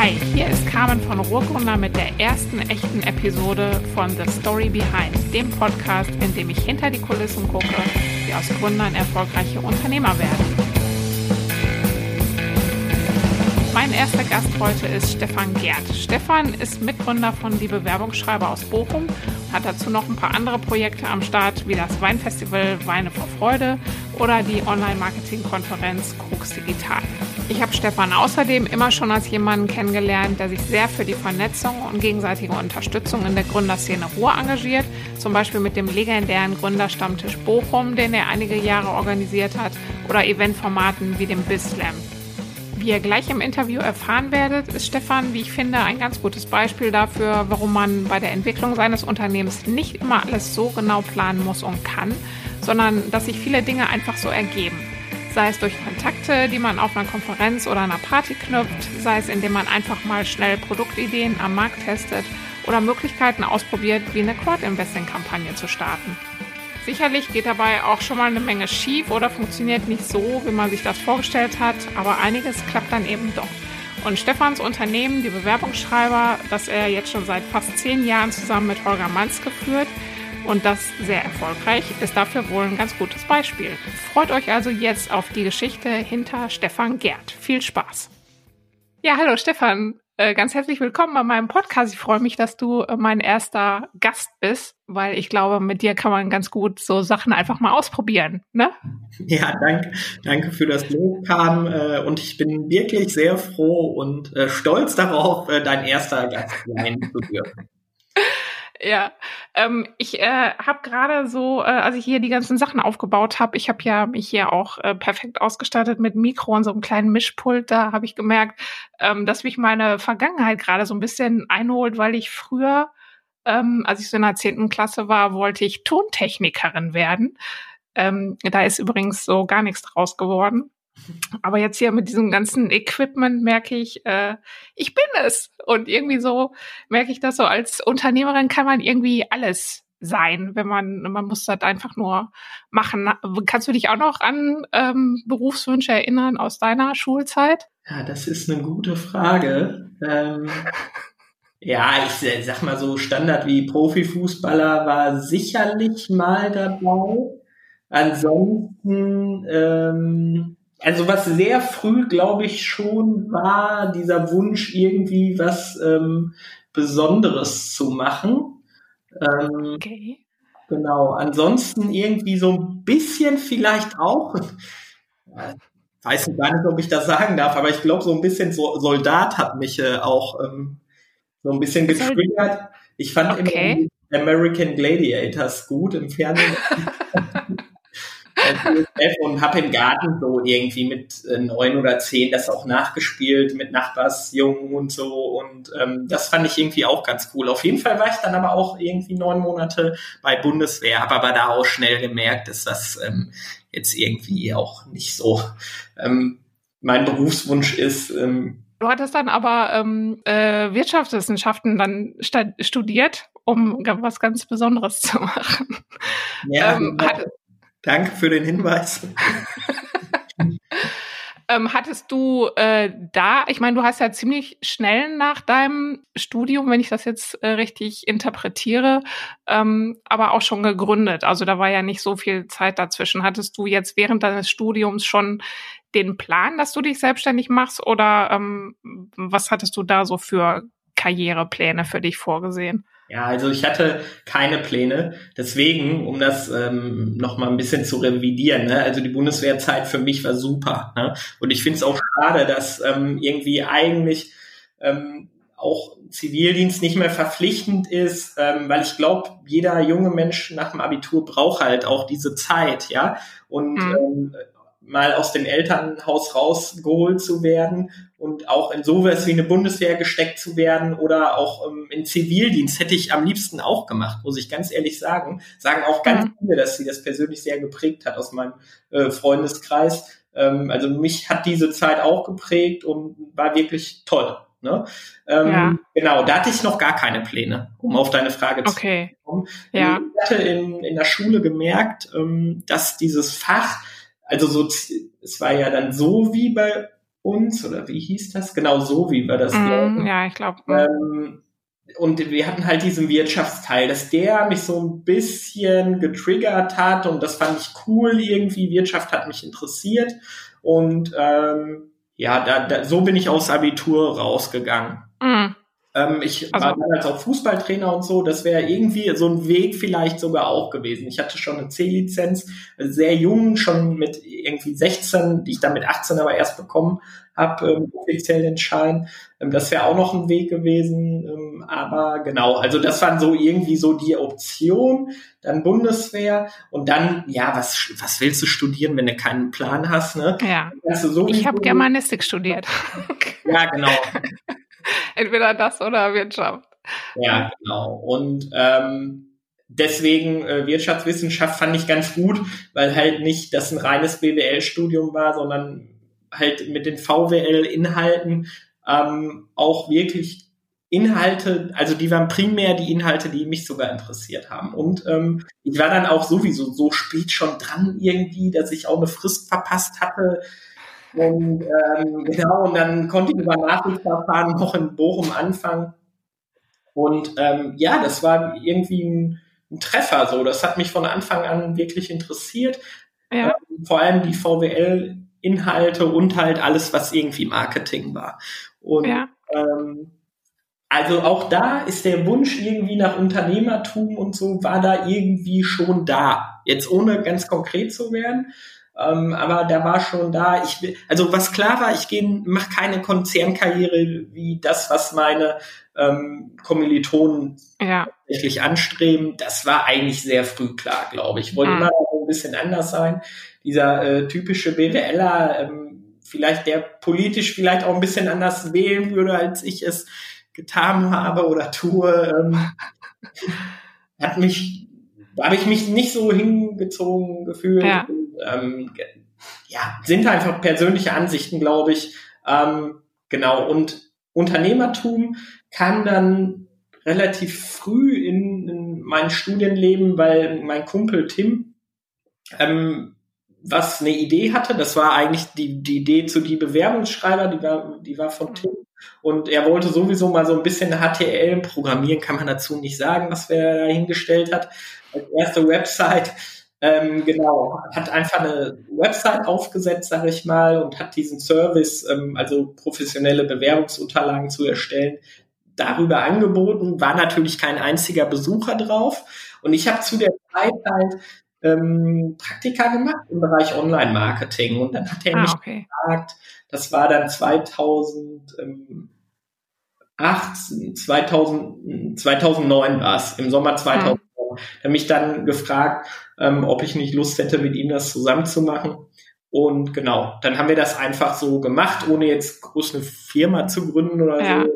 Hi, hier ist Carmen von Ruhrgründer mit der ersten echten Episode von The Story Behind, dem Podcast, in dem ich hinter die Kulissen gucke, wie aus Gründern erfolgreiche Unternehmer werden. Mein erster Gast heute ist Stefan Gerd. Stefan ist Mitgründer von Die Bewerbungsschreiber aus Bochum, hat dazu noch ein paar andere Projekte am Start, wie das Weinfestival Weine vor Freude oder die Online-Marketing-Konferenz Krux Digital. Ich habe Stefan außerdem immer schon als jemanden kennengelernt, der sich sehr für die Vernetzung und gegenseitige Unterstützung in der Gründerszene Ruhr engagiert. Zum Beispiel mit dem legendären Gründerstammtisch Bochum, den er einige Jahre organisiert hat, oder Eventformaten wie dem BizSlam. Wie ihr gleich im Interview erfahren werdet, ist Stefan, wie ich finde, ein ganz gutes Beispiel dafür, warum man bei der Entwicklung seines Unternehmens nicht immer alles so genau planen muss und kann, sondern dass sich viele Dinge einfach so ergeben sei es durch Kontakte, die man auf einer Konferenz oder einer Party knüpft, sei es indem man einfach mal schnell Produktideen am Markt testet oder Möglichkeiten ausprobiert, wie eine Crowd-Investing-Kampagne zu starten. Sicherlich geht dabei auch schon mal eine Menge schief oder funktioniert nicht so, wie man sich das vorgestellt hat, aber einiges klappt dann eben doch. Und Stefans Unternehmen, die Bewerbungsschreiber, das er jetzt schon seit fast zehn Jahren zusammen mit Holger Manske führt, und das sehr erfolgreich, ist dafür wohl ein ganz gutes Beispiel. Freut euch also jetzt auf die Geschichte hinter Stefan Gerd. Viel Spaß. Ja, hallo Stefan. Äh, ganz herzlich willkommen bei meinem Podcast. Ich freue mich, dass du äh, mein erster Gast bist, weil ich glaube, mit dir kann man ganz gut so Sachen einfach mal ausprobieren. Ne? Ja, danke, danke für das Lob, Pam. Äh, und ich bin wirklich sehr froh und stolz darauf, dein erster Gast sein zu dürfen. Ja, ähm, ich äh, habe gerade so, äh, als ich hier die ganzen Sachen aufgebaut habe, ich habe ja mich hier auch äh, perfekt ausgestattet mit Mikro und so einem kleinen Mischpult. Da habe ich gemerkt, ähm, dass mich meine Vergangenheit gerade so ein bisschen einholt, weil ich früher, ähm, als ich so in der zehnten Klasse war, wollte ich Tontechnikerin werden. Ähm, da ist übrigens so gar nichts draus geworden. Aber jetzt hier mit diesem ganzen Equipment merke ich, äh, ich bin es. Und irgendwie so merke ich das so, als Unternehmerin kann man irgendwie alles sein, wenn man, man muss das einfach nur machen. Kannst du dich auch noch an ähm, Berufswünsche erinnern aus deiner Schulzeit? Ja, das ist eine gute Frage. Ähm, ja, ich sag mal so, Standard wie Profifußballer war sicherlich mal dabei. Ansonsten ähm, also was sehr früh, glaube ich, schon war, dieser Wunsch, irgendwie was ähm, Besonderes zu machen. Ähm, okay. Genau. Ansonsten irgendwie so ein bisschen vielleicht auch, weiß gar nicht, ob ich das sagen darf, aber ich glaube, so ein bisschen so Soldat hat mich äh, auch ähm, so ein bisschen getriggert. Ich fand okay. immer American Gladiators gut im Fernsehen. und habe im Garten so irgendwie mit äh, neun oder zehn das auch nachgespielt mit Nachbarsjungen und so und ähm, das fand ich irgendwie auch ganz cool. Auf jeden Fall war ich dann aber auch irgendwie neun Monate bei Bundeswehr, habe aber da auch schnell gemerkt, dass das ähm, jetzt irgendwie auch nicht so ähm, mein Berufswunsch ist. Ähm, Du hattest dann aber ähm, äh, Wirtschaftswissenschaften dann studiert, um was ganz Besonderes zu machen. Ja, ähm, genau. hat, Danke für den Hinweis. ähm, hattest du äh, da, ich meine, du hast ja ziemlich schnell nach deinem Studium, wenn ich das jetzt äh, richtig interpretiere, ähm, aber auch schon gegründet. Also da war ja nicht so viel Zeit dazwischen. Hattest du jetzt während deines Studiums schon den Plan, dass du dich selbstständig machst oder ähm, was hattest du da so für Karrierepläne für dich vorgesehen? Ja, also ich hatte keine Pläne. Deswegen, um das ähm, nochmal ein bisschen zu revidieren, ne? also die Bundeswehrzeit für mich war super. Ne? Und ich finde es auch schade, dass ähm, irgendwie eigentlich ähm, auch Zivildienst nicht mehr verpflichtend ist, ähm, weil ich glaube, jeder junge Mensch nach dem Abitur braucht halt auch diese Zeit, ja. Und mhm. ähm, mal aus dem Elternhaus rausgeholt zu werden und auch in sowas wie eine Bundeswehr gesteckt zu werden oder auch ähm, in Zivildienst hätte ich am liebsten auch gemacht, muss ich ganz ehrlich sagen. Sagen auch ganz mhm. viele, dass sie das persönlich sehr geprägt hat aus meinem äh, Freundeskreis. Ähm, also mich hat diese Zeit auch geprägt und war wirklich toll. Ne? Ähm, ja. Genau, da hatte ich noch gar keine Pläne, um auf deine Frage okay. zu kommen. Ja. Ich hatte in, in der Schule gemerkt, ähm, dass dieses Fach also so, es war ja dann so wie bei uns oder wie hieß das? Genau so, wie wir das mm, Ja, ich glaube. Ähm, und wir hatten halt diesen Wirtschaftsteil, dass der mich so ein bisschen getriggert hat und das fand ich cool irgendwie. Wirtschaft hat mich interessiert und ähm, ja, da, da, so bin ich aus Abitur rausgegangen. Ähm, ich also, war damals auch Fußballtrainer und so. Das wäre irgendwie so ein Weg vielleicht sogar auch gewesen. Ich hatte schon eine C-Lizenz, sehr jung, schon mit irgendwie 16, die ich dann mit 18 aber erst bekommen habe, ähm, offiziell den Schein. Ähm, das wäre auch noch ein Weg gewesen. Ähm, aber genau, also das waren so irgendwie so die Option. Dann Bundeswehr und dann, ja, was, was willst du studieren, wenn du keinen Plan hast? Ne? Ja. Also ich habe Germanistik studiert. ja, genau. Entweder das oder Wirtschaft. Ja, genau. Und ähm, deswegen äh, Wirtschaftswissenschaft fand ich ganz gut, weil halt nicht das ein reines BWL-Studium war, sondern halt mit den VWL-Inhalten ähm, auch wirklich Inhalte, also die waren primär die Inhalte, die mich sogar interessiert haben. Und ähm, ich war dann auch sowieso so spät schon dran irgendwie, dass ich auch eine Frist verpasst hatte. Und ähm, genau, und dann konnte ich über Nachwuchsverfahren noch in Bochum anfangen. Und ähm, ja, das war irgendwie ein, ein Treffer. So, das hat mich von Anfang an wirklich interessiert. Ja. Ähm, vor allem die VWL Inhalte und halt alles, was irgendwie Marketing war. Und ja. ähm, also auch da ist der Wunsch irgendwie nach Unternehmertum und so war da irgendwie schon da. Jetzt ohne ganz konkret zu werden. Ähm, aber da war schon da. Ich will, also was klar war, ich gehe, mache keine Konzernkarriere wie das, was meine ähm, Kommilitonen ja. tatsächlich anstreben. Das war eigentlich sehr früh klar, glaube ich. Wollte mhm. immer ein bisschen anders sein dieser äh, typische BWLer, ähm, vielleicht der politisch vielleicht auch ein bisschen anders wählen würde, als ich es getan habe oder tue, ähm, hat mich, habe ich mich nicht so hingezogen gefühlt. Ja. Und, ähm, ja, sind einfach persönliche Ansichten, glaube ich. Ähm, genau. Und Unternehmertum kam dann relativ früh in, in mein Studienleben, weil mein Kumpel Tim ähm, was eine Idee hatte. Das war eigentlich die, die Idee zu die Bewerbungsschreiber, die war, die war von Tim. Und er wollte sowieso mal so ein bisschen HTL programmieren, kann man dazu nicht sagen, was wer da hingestellt hat. Als erste Website, ähm, genau, hat einfach eine Website aufgesetzt, sage ich mal, und hat diesen Service, ähm, also professionelle Bewerbungsunterlagen zu erstellen, darüber angeboten. War natürlich kein einziger Besucher drauf. Und ich habe zu der Zeit halt ähm, Praktika gemacht im Bereich Online-Marketing. Und dann hat er ah, mich okay. gefragt, das war dann 2008, 2000, 2009 war es, im Sommer 2009. Hm. Er hat mich dann gefragt, ähm, ob ich nicht Lust hätte, mit ihm das zusammen zu machen. Und genau, dann haben wir das einfach so gemacht, ohne jetzt groß eine Firma zu gründen oder ja. so.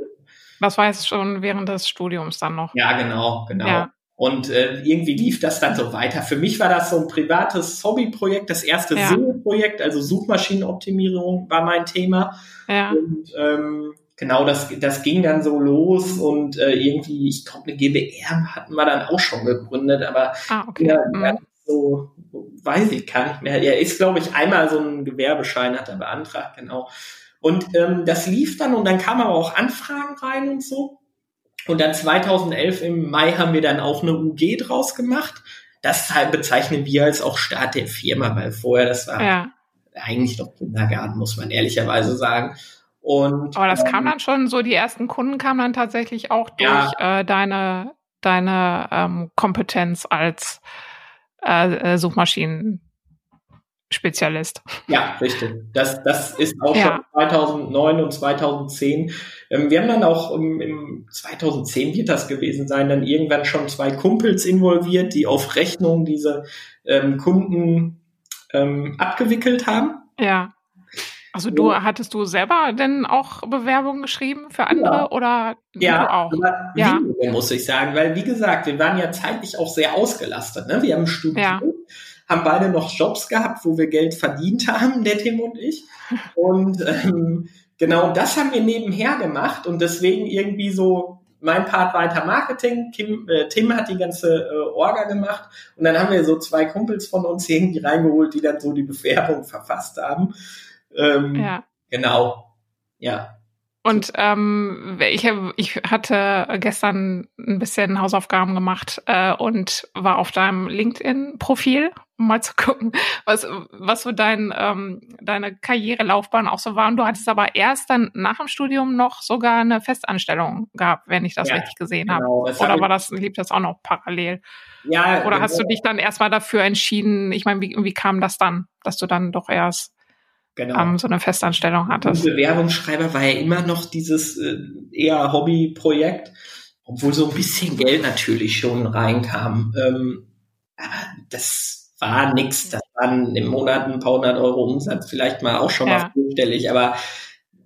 Was war jetzt schon während des Studiums dann noch? Ja, genau, genau. Ja. Und äh, irgendwie lief das dann so weiter. Für mich war das so ein privates Hobbyprojekt, das erste ja. SEO-Projekt, also Suchmaschinenoptimierung war mein Thema. Ja. Und ähm, genau, das, das ging dann so los und äh, irgendwie, ich glaube, eine GBR hatten wir dann auch schon gegründet, aber ah, okay. ja, mhm. so, weiß ich gar nicht mehr. Er ist, glaube ich, einmal so ein Gewerbeschein hat er beantragt, genau. Und ähm, das lief dann und dann kamen aber auch Anfragen rein und so. Und dann 2011 im Mai haben wir dann auch eine UG draus gemacht. Das bezeichnen wir als auch Start der Firma, weil vorher das war ja. eigentlich noch Kindergarten, muss man ehrlicherweise sagen. Und, Aber das ähm, kam dann schon so, die ersten Kunden kamen dann tatsächlich auch durch ja. äh, deine, deine ähm, Kompetenz als äh, äh Suchmaschinen Spezialist. Ja, richtig. Das, das ist auch ja. schon 2009 und 2010. Ähm, wir haben dann auch im, im 2010 wird das gewesen sein, dann irgendwann schon zwei Kumpels involviert, die auf Rechnung diese ähm, Kunden ähm, abgewickelt haben. Ja. Also du hattest du selber denn auch Bewerbungen geschrieben für andere ja. oder ja, du auch? Ja, muss ich sagen, weil wie gesagt, wir waren ja zeitlich auch sehr ausgelastet. Ne? Wir haben studiert. Ja haben beide noch Jobs gehabt, wo wir Geld verdient haben, der Tim und ich. Und ähm, genau das haben wir nebenher gemacht und deswegen irgendwie so mein Part weiter Marketing, Kim, äh, Tim hat die ganze äh, Orga gemacht und dann haben wir so zwei Kumpels von uns irgendwie reingeholt, die dann so die Bewerbung verfasst haben. Ähm, ja. Genau. Ja. Und ähm, ich, ich hatte gestern ein bisschen Hausaufgaben gemacht äh, und war auf deinem LinkedIn-Profil, um mal zu gucken, was, was so dein, ähm, deine Karrierelaufbahn auch so war. Und du hattest aber erst dann nach dem Studium noch sogar eine Festanstellung gehabt, wenn ich das ja, richtig gesehen genau, habe. Oder war das, lief das auch noch parallel? Ja. Oder hast du dich dann erstmal dafür entschieden? Ich meine, wie, wie kam das dann, dass du dann doch erst genau. ähm, so eine Festanstellung hattest. Bewerbungsschreiber war ja immer noch dieses äh, eher Hobbyprojekt, obwohl so ein bisschen Geld natürlich schon reinkam. Ähm, aber das war nix. Das waren im Monat ein paar hundert Euro Umsatz, vielleicht mal auch schon ja. mal fünfstellig, aber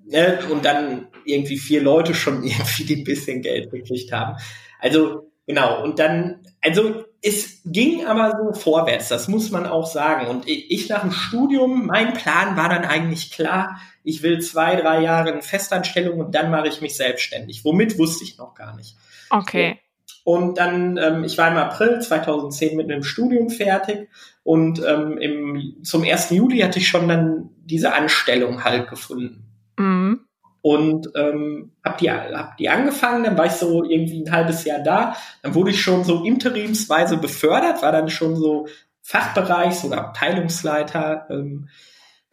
ne, und dann irgendwie vier Leute schon irgendwie die ein bisschen Geld gekriegt haben. Also genau, und dann, also es ging aber so vorwärts, das muss man auch sagen. Und ich nach dem Studium, mein Plan war dann eigentlich klar, ich will zwei, drei Jahre in Festanstellung und dann mache ich mich selbstständig. Womit wusste ich noch gar nicht. Okay. Und dann, ähm, ich war im April 2010 mit einem Studium fertig und ähm, im, zum 1. Juli hatte ich schon dann diese Anstellung halt gefunden. Mhm und ähm, habe die, hab die angefangen, dann war ich so irgendwie ein halbes Jahr da, dann wurde ich schon so interimsweise befördert, war dann schon so Fachbereichs- oder Abteilungsleiter. Ähm,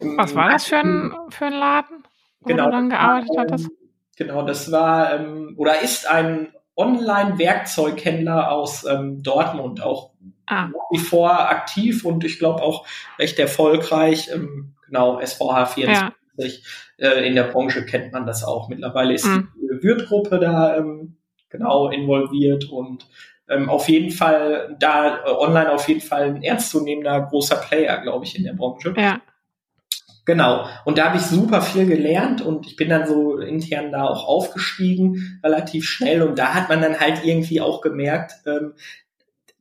Was war das für ein, für ein Laden, wo genau, du dann gearbeitet hattest? Genau, das war ähm, oder ist ein Online-Werkzeughändler aus ähm, Dortmund, auch ah. nach wie vor aktiv und ich glaube auch recht erfolgreich. Ähm, genau, SVH 24. Äh, in der Branche kennt man das auch. Mittlerweile ist mhm. die Würth-Gruppe da ähm, genau involviert und ähm, auf jeden Fall da äh, online auf jeden Fall ein ernstzunehmender großer Player, glaube ich, in der Branche. Ja. Genau. Und da habe ich super viel gelernt und ich bin dann so intern da auch aufgestiegen, relativ schnell. Und da hat man dann halt irgendwie auch gemerkt, ähm,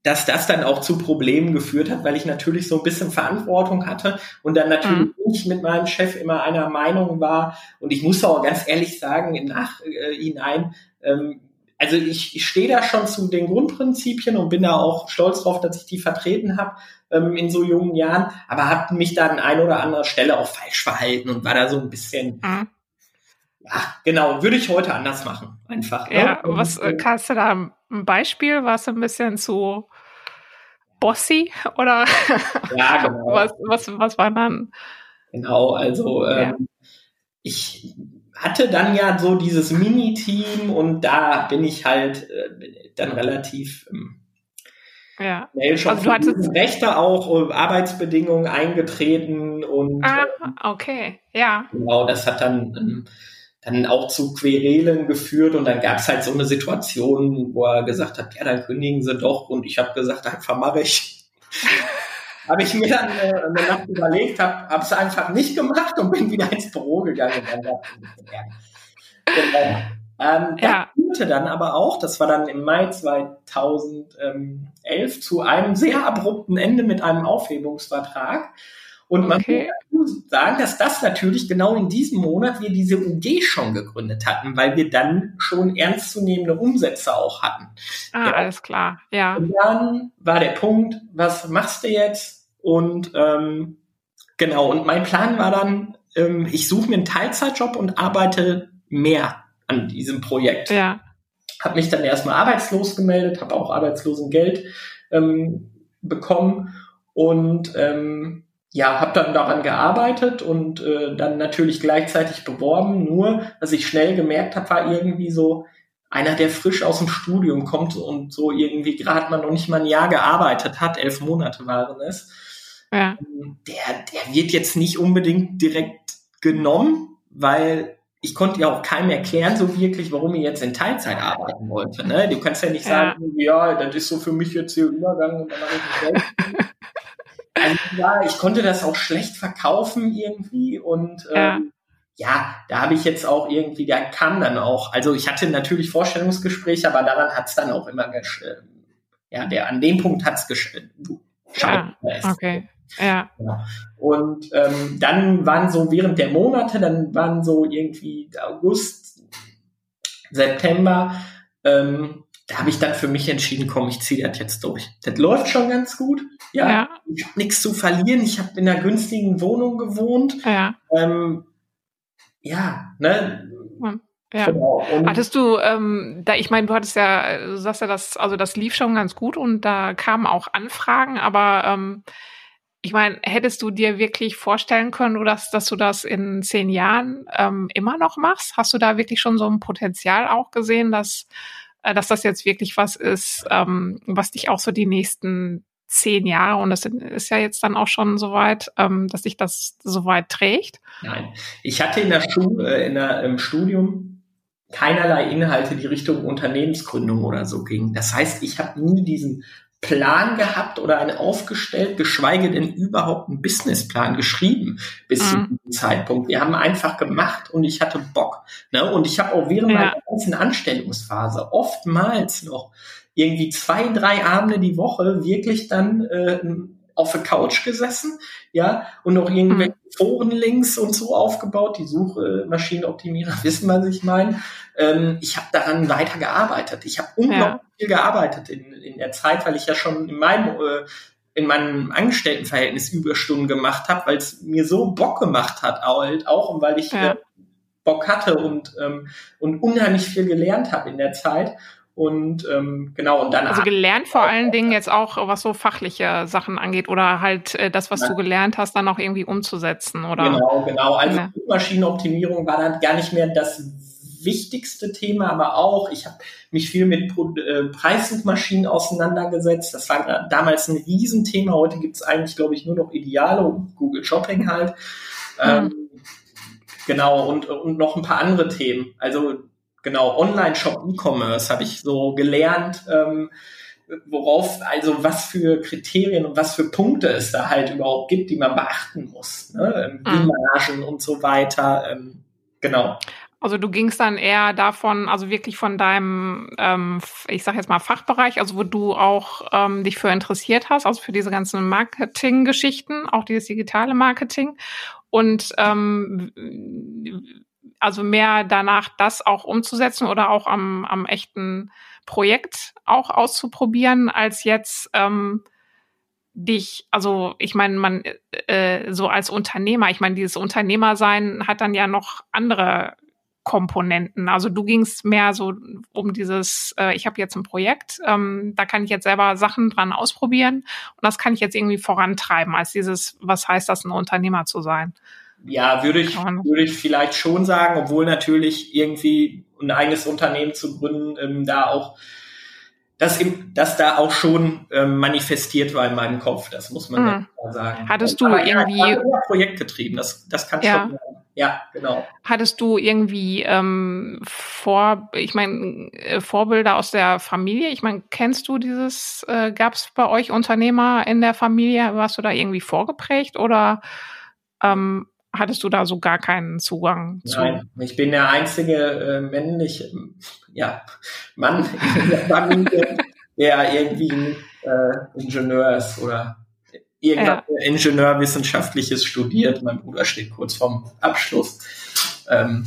dass das dann auch zu Problemen geführt hat, weil ich natürlich so ein bisschen Verantwortung hatte und dann natürlich mhm. nicht mit meinem Chef immer einer Meinung war. Und ich muss auch ganz ehrlich sagen, im Nachhinein, ähm, also ich, ich stehe da schon zu den Grundprinzipien und bin da auch stolz drauf, dass ich die vertreten habe ähm, in so jungen Jahren, aber habe mich da an ein oder anderer Stelle auch falsch verhalten und war da so ein bisschen, mhm. ja, genau, würde ich heute anders machen, einfach. Ne? Ja, was äh, kannst du da ein Beispiel? War es ein bisschen zu bossy oder ja, genau. was, was, was war dann? Genau, also ähm, ja. ich hatte dann ja so dieses Mini-Team und da bin ich halt äh, dann relativ ähm, ja. schnell schon also du hattest Rechte auch äh, Arbeitsbedingungen eingetreten und ah, okay, ja. Genau, das hat dann ähm, dann auch zu Querelen geführt und dann gab es halt so eine Situation, wo er gesagt hat, ja, dann kündigen sie doch und ich habe gesagt, einfach mache ich. habe ich mir dann äh, eine Nacht überlegt, habe es einfach nicht gemacht und bin wieder ins Büro gegangen. Und dann genau. ähm, ja. führte dann aber auch, das war dann im Mai 2011, zu einem sehr abrupten Ende mit einem Aufhebungsvertrag. Und man okay. muss sagen, dass das natürlich genau in diesem Monat wir diese UG schon gegründet hatten, weil wir dann schon ernstzunehmende Umsätze auch hatten. Ah, ja. alles klar, ja. Und dann war der Punkt, was machst du jetzt? Und ähm, genau, und mein Plan war dann, ähm, ich suche mir einen Teilzeitjob und arbeite mehr an diesem Projekt. Ja. Habe mich dann erstmal arbeitslos gemeldet, habe auch Arbeitslosengeld ähm, bekommen und ähm, ja, habe dann daran gearbeitet und äh, dann natürlich gleichzeitig beworben. Nur, was ich schnell gemerkt habe, war irgendwie so einer, der frisch aus dem Studium kommt und so irgendwie gerade mal noch nicht mal ein Jahr gearbeitet hat, elf Monate waren es. Ja. Ähm, der, der wird jetzt nicht unbedingt direkt genommen, weil ich konnte ja auch keinem erklären so wirklich, warum ich jetzt in Teilzeit arbeiten wollte. Ne? Du kannst ja nicht sagen, ja, ja das ist so für mich jetzt hier Übergang und dann mache ich mich selbst. Also ja, ich konnte das auch schlecht verkaufen irgendwie und ähm, ja. ja, da habe ich jetzt auch irgendwie, da kam dann auch, also ich hatte natürlich Vorstellungsgespräche, aber daran hat es dann auch immer gesch äh, ja, der an dem Punkt hat es gesch ja, okay. Ja. ja. Und ähm, dann waren so während der Monate, dann waren so irgendwie August, September, ähm, da habe ich dann für mich entschieden, komm, ich ziehe das jetzt durch. Das läuft schon ganz gut. Ja, ja. ich habe nichts zu verlieren. Ich habe in einer günstigen Wohnung gewohnt. Ja. Ähm, ja, ne? Ja. Genau. Hattest du, ähm, da, ich meine, du hattest ja, du sagst ja, das, also das lief schon ganz gut und da kamen auch Anfragen, aber ähm, ich meine, hättest du dir wirklich vorstellen können, dass, dass du das in zehn Jahren ähm, immer noch machst? Hast du da wirklich schon so ein Potenzial auch gesehen, dass, dass das jetzt wirklich was ist, ähm, was dich auch so die nächsten zehn Jahre und das ist ja jetzt dann auch schon soweit, ähm, dass sich das soweit trägt? Nein, ich hatte in der Schule, äh, in der, im Studium keinerlei Inhalte, die Richtung Unternehmensgründung oder so gingen. Das heißt, ich habe nie diesen Plan gehabt oder einen aufgestellt, geschweige denn überhaupt einen Businessplan geschrieben bis mhm. zu diesem Zeitpunkt. Wir haben einfach gemacht und ich hatte Bock. Ne? Und ich habe auch während ja. meiner ganzen Anstellungsphase oftmals noch irgendwie zwei, drei Abende die Woche wirklich dann äh, auf der Couch gesessen, ja, und noch irgendwelche mhm. Forenlinks und so aufgebaut. Die Suchmaschinenoptimierer wissen, was ich meine. Ähm, ich habe daran weiter gearbeitet. Ich habe unglaublich ja. viel gearbeitet in, in der Zeit, weil ich ja schon in meinem äh, in meinem Angestelltenverhältnis Überstunden gemacht habe, weil es mir so Bock gemacht hat, halt auch und weil ich ja. äh, Bock hatte und ähm, und unheimlich viel gelernt habe in der Zeit. Und ähm, genau, und dann. Also gelernt vor allen Dingen jetzt auch, was so fachliche Sachen angeht oder halt äh, das, was ja. du gelernt hast, dann auch irgendwie umzusetzen, oder? Genau, genau. Also ja. Maschinenoptimierung war dann gar nicht mehr das wichtigste Thema, aber auch, ich habe mich viel mit äh, Preissuchmaschinen auseinandergesetzt. Das war damals ein Riesenthema. Heute gibt es eigentlich, glaube ich, nur noch Ideale und Google Shopping halt. Mhm. Ähm, genau, und, und noch ein paar andere Themen. Also genau, Online-Shop, E-Commerce habe ich so gelernt, ähm, worauf, also was für Kriterien und was für Punkte es da halt überhaupt gibt, die man beachten muss. Ne? Wie mhm. Margen und so weiter. Ähm, genau. Also du gingst dann eher davon, also wirklich von deinem, ähm, ich sag jetzt mal Fachbereich, also wo du auch ähm, dich für interessiert hast, also für diese ganzen Marketing-Geschichten, auch dieses digitale Marketing. Und ähm, also mehr danach, das auch umzusetzen oder auch am, am echten Projekt auch auszuprobieren, als jetzt ähm, dich, also ich meine, man äh, so als Unternehmer, ich meine, dieses Unternehmersein hat dann ja noch andere Komponenten. Also du gingst mehr so um dieses, äh, ich habe jetzt ein Projekt, ähm, da kann ich jetzt selber Sachen dran ausprobieren und das kann ich jetzt irgendwie vorantreiben, als dieses, was heißt das, ein Unternehmer zu sein. Ja, würde ich, würde ich vielleicht schon sagen, obwohl natürlich irgendwie ein eigenes Unternehmen zu gründen, ähm, da auch, das, das da auch schon ähm, manifestiert war in meinem Kopf, das muss man mhm. sagen. Hattest du Aber irgendwie. Ja, projektgetrieben, das, das kann ja. schon sein. Ja, genau. Hattest du irgendwie ähm, vor, ich meine, äh, Vorbilder aus der Familie? Ich meine, kennst du dieses, äh, gab es bei euch Unternehmer in der Familie? Warst du da irgendwie vorgeprägt oder ähm, hattest du da so gar keinen Zugang zu? Nein, ich bin der einzige äh, männliche ja, Mann in der Familie, der irgendwie äh, Ingenieur ist oder irgendwas ja. Ingenieurwissenschaftliches studiert. Mein Bruder steht kurz vorm Abschluss. Ähm,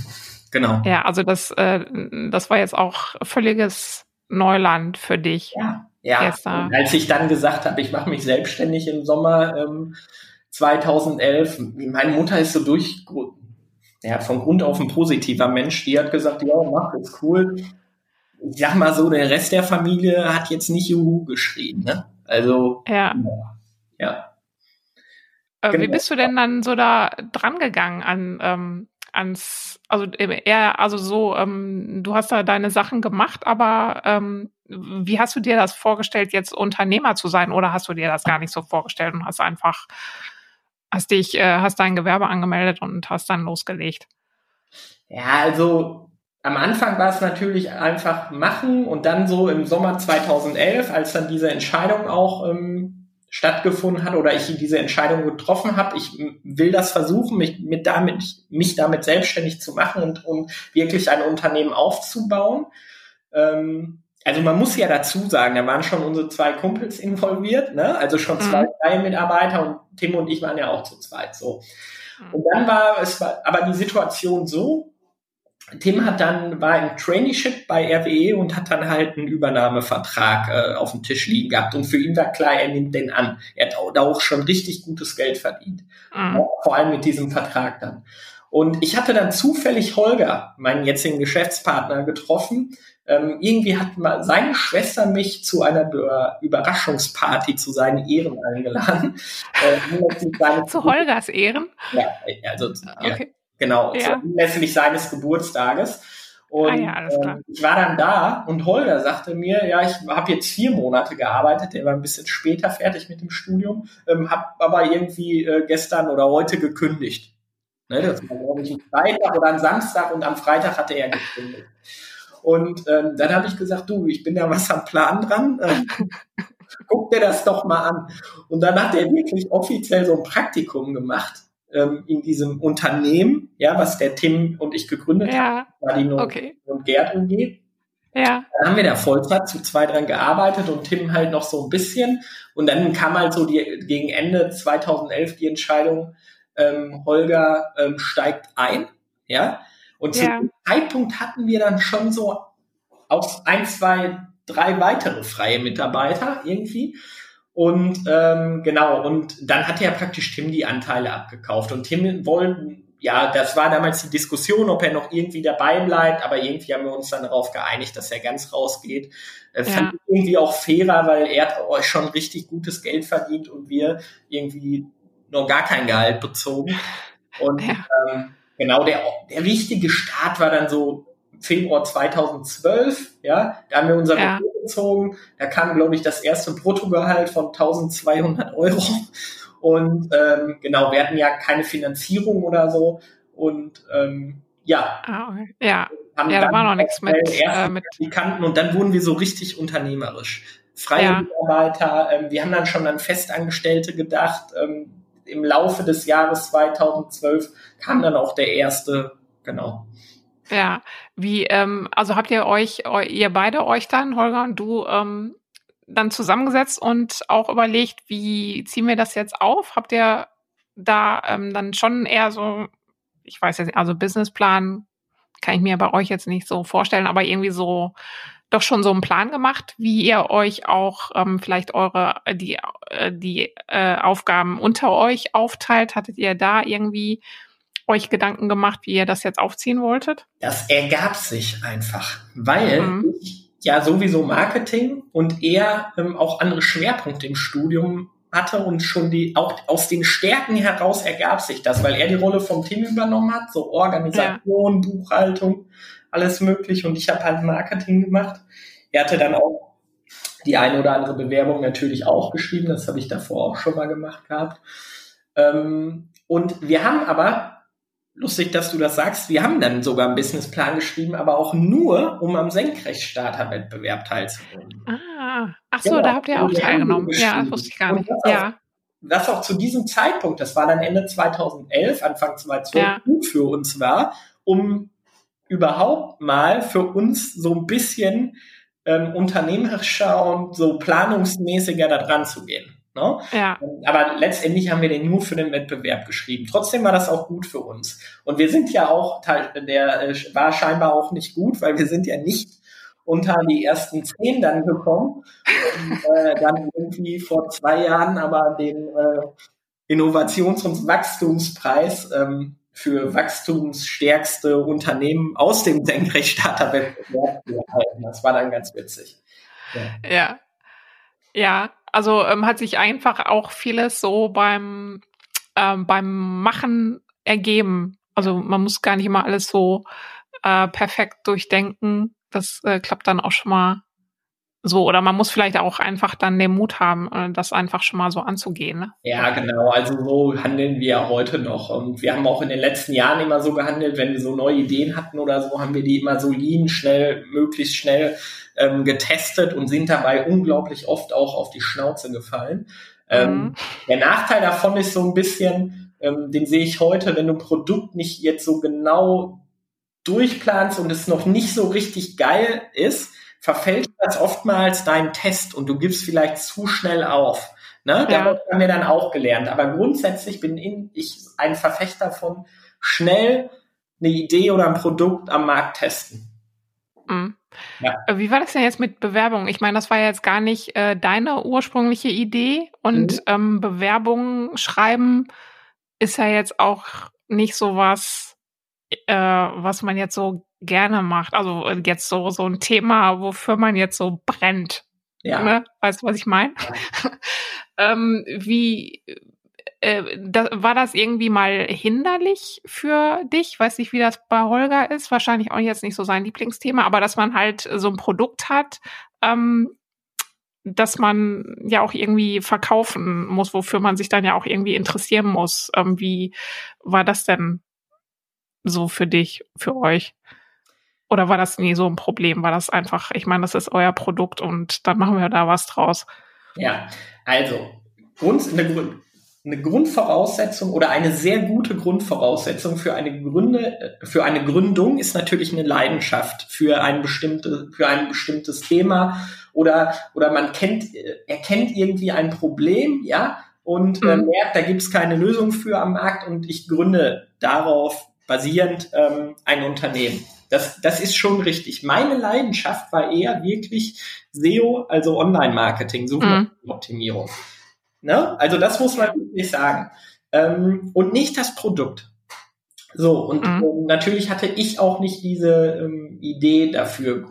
genau. Ja, also das, äh, das war jetzt auch völliges Neuland für dich. Ja, ja. als ich dann gesagt habe, ich mache mich selbstständig im Sommer, ähm, 2011, meine Mutter ist so durch, ja, von Grund auf ein positiver Mensch, die hat gesagt, ja, mach, ist cool. Ich sag mal so, der Rest der Familie hat jetzt nicht Juhu geschrien, ne? Also, ja. ja. Äh, genau. Wie bist du denn dann so da dran gegangen an, ähm, ans, also eher, also so, ähm, du hast da deine Sachen gemacht, aber ähm, wie hast du dir das vorgestellt, jetzt Unternehmer zu sein, oder hast du dir das gar nicht so vorgestellt und hast einfach hast dich, äh, hast dein Gewerbe angemeldet und hast dann losgelegt? Ja, also am Anfang war es natürlich einfach machen und dann so im Sommer 2011, als dann diese Entscheidung auch ähm, stattgefunden hat oder ich diese Entscheidung getroffen habe, ich will das versuchen, mich, mit damit, mich damit selbstständig zu machen und, und wirklich ein Unternehmen aufzubauen. Ähm, also man muss ja dazu sagen, da waren schon unsere zwei Kumpels involviert, ne? Also schon zwei, mhm. drei Mitarbeiter und Tim und ich waren ja auch zu zweit so. Und dann war es war aber die Situation so, Tim hat dann, war im Traineeship bei RWE und hat dann halt einen Übernahmevertrag äh, auf dem Tisch liegen gehabt. Und für ihn war klar, er nimmt den an. Er hat auch, auch schon richtig gutes Geld verdient. Mhm. Vor allem mit diesem Vertrag dann. Und ich hatte dann zufällig Holger, meinen jetzigen Geschäftspartner, getroffen. Ähm, irgendwie hat mal seine Schwester mich zu einer Überraschungsparty zu seinen Ehren eingeladen. Äh, zu Holgers Ehren? Ja, also okay. ja, genau, ja. anlässlich seines Geburtstages. Und ah ja, äh, ich war dann da und Holger sagte mir, ja, ich habe jetzt vier Monate gearbeitet, der war ein bisschen später fertig mit dem Studium, ähm, habe aber irgendwie äh, gestern oder heute gekündigt. Ne, das war, glaube ich, ein Freitag oder ein Samstag und am Freitag hatte er gekündigt. Und ähm, dann habe ich gesagt, du, ich bin da was am Plan dran. Ähm, guck dir das doch mal an. Und dann hat er wirklich offiziell so ein Praktikum gemacht ähm, in diesem Unternehmen, ja, was der Tim und ich gegründet ja. haben, Nadine okay. und Gerd UG. Ja. Dann haben wir da Vollzeit zu zwei dran gearbeitet und Tim halt noch so ein bisschen. Und dann kam halt so die, gegen Ende 2011 die Entscheidung, ähm, Holger ähm, steigt ein, ja. Und ja. zu dem Zeitpunkt hatten wir dann schon so auch ein, zwei, drei weitere freie Mitarbeiter irgendwie. Und ähm, genau, und dann hat ja praktisch Tim die Anteile abgekauft. Und Tim wollte, ja, das war damals die Diskussion, ob er noch irgendwie dabei bleibt, aber irgendwie haben wir uns dann darauf geeinigt, dass er ganz rausgeht. Äh, ja. Fand ich irgendwie auch fairer, weil er hat euch schon richtig gutes Geld verdient und wir irgendwie noch gar kein Gehalt bezogen. Und ja. ähm, genau, der, der richtige Start war dann so Februar 2012, ja, da haben wir unser ja. gezogen, da kam, glaube ich, das erste Bruttogehalt von 1200 Euro und ähm, genau, wir hatten ja keine Finanzierung oder so und ähm, ja, ah, okay. ja, ja, da war noch nichts mit, äh, mit Kanten und dann wurden wir so richtig unternehmerisch. Freie ja. Mitarbeiter, ähm, wir haben dann schon an Festangestellte gedacht. Ähm, Im Laufe des Jahres 2012 kam dann auch der erste, genau. Ja, wie, ähm, also habt ihr euch, ihr beide euch dann, Holger und du, ähm, dann zusammengesetzt und auch überlegt, wie ziehen wir das jetzt auf? Habt ihr da ähm, dann schon eher so, ich weiß jetzt, also Businessplan kann ich mir bei euch jetzt nicht so vorstellen, aber irgendwie so doch schon so einen Plan gemacht, wie ihr euch auch ähm, vielleicht eure die äh, die äh, Aufgaben unter euch aufteilt. Hattet ihr da irgendwie euch Gedanken gemacht, wie ihr das jetzt aufziehen wolltet? Das ergab sich einfach, weil mhm. ich ja sowieso Marketing und eher ähm, auch andere Schwerpunkte im Studium hatte und schon die, auch aus den Stärken heraus ergab sich das, weil er die Rolle vom Team übernommen hat, so Organisation, ja. Buchhaltung, alles möglich und ich habe halt Marketing gemacht. Er hatte dann auch die eine oder andere Bewerbung natürlich auch geschrieben, das habe ich davor auch schon mal gemacht gehabt. Ähm, und wir haben aber lustig, dass du das sagst. Wir haben dann sogar einen Businessplan geschrieben, aber auch nur, um am Senkrechtstarterwettbewerb teilzunehmen. Ah, ach so, genau. da habt ihr auch teilgenommen. Ja, das wusste ich gar nicht. Das ja. Auch, das auch zu diesem Zeitpunkt, das war dann Ende 2011, Anfang 2012, ja. gut für uns war, um überhaupt mal für uns so ein bisschen ähm, unternehmerischer und so planungsmäßiger da dran zu gehen. Ne? Ja. Aber letztendlich haben wir den nur für den Wettbewerb geschrieben. Trotzdem war das auch gut für uns. Und wir sind ja auch, der äh, war scheinbar auch nicht gut, weil wir sind ja nicht unter die ersten zehn dann gekommen. Und, äh, dann irgendwie vor zwei Jahren aber den äh, Innovations- und Wachstumspreis ähm, für wachstumsstärkste Unternehmen aus dem Senkrechtstarterwettbewerb erhalten. Das war dann ganz witzig. Ja. ja. Ja, also ähm, hat sich einfach auch vieles so beim, ähm, beim Machen ergeben. Also man muss gar nicht immer alles so äh, perfekt durchdenken. Das äh, klappt dann auch schon mal so. Oder man muss vielleicht auch einfach dann den Mut haben, äh, das einfach schon mal so anzugehen. Ne? Ja, genau. Also so handeln wir heute noch. Und wir haben auch in den letzten Jahren immer so gehandelt, wenn wir so neue Ideen hatten oder so, haben wir die immer so lean, schnell, möglichst schnell ähm, getestet und sind dabei unglaublich oft auch auf die Schnauze gefallen. Ähm, mhm. Der Nachteil davon ist so ein bisschen, ähm, den sehe ich heute, wenn du ein Produkt nicht jetzt so genau durchplanst und es noch nicht so richtig geil ist, verfälscht das oftmals deinen Test und du gibst vielleicht zu schnell auf. Ne? Ja. Daraus haben wir dann auch gelernt. Aber grundsätzlich bin ich ein Verfechter von schnell eine Idee oder ein Produkt am Markt testen. Mhm. Ja. Äh, wie war das denn jetzt mit Bewerbungen? Ich meine, das war ja jetzt gar nicht äh, deine ursprüngliche Idee und mhm. ähm, Bewerbungen schreiben ist ja jetzt auch nicht so was, äh, was man jetzt so gerne macht. Also äh, jetzt so, so ein Thema, wofür man jetzt so brennt. Ja. Ne? Weißt du, was ich meine? Ja. ähm, wie äh, da, war das irgendwie mal hinderlich für dich? Weiß nicht, wie das bei Holger ist. Wahrscheinlich auch jetzt nicht so sein Lieblingsthema, aber dass man halt so ein Produkt hat, ähm, dass man ja auch irgendwie verkaufen muss, wofür man sich dann ja auch irgendwie interessieren muss. Ähm, wie war das denn so für dich, für euch? Oder war das nie so ein Problem? War das einfach, ich meine, das ist euer Produkt und dann machen wir da was draus? Ja, also Grund, eine, eine Grundvoraussetzung oder eine sehr gute Grundvoraussetzung für eine Gründe, für eine Gründung ist natürlich eine Leidenschaft für ein bestimmte, für ein bestimmtes Thema oder, oder man kennt, erkennt irgendwie ein Problem, ja, und äh, mhm. merkt, da gibt es keine Lösung für am Markt und ich gründe darauf basierend ähm, ein Unternehmen. Das, das ist schon richtig. Meine Leidenschaft war eher wirklich SEO, also Online-Marketing, Suchmaschinenoptimierung. Mhm. Ne? Also das muss man wirklich sagen. Ähm, und nicht das Produkt. So, und mhm. ähm, natürlich hatte ich auch nicht diese ähm, Idee dafür,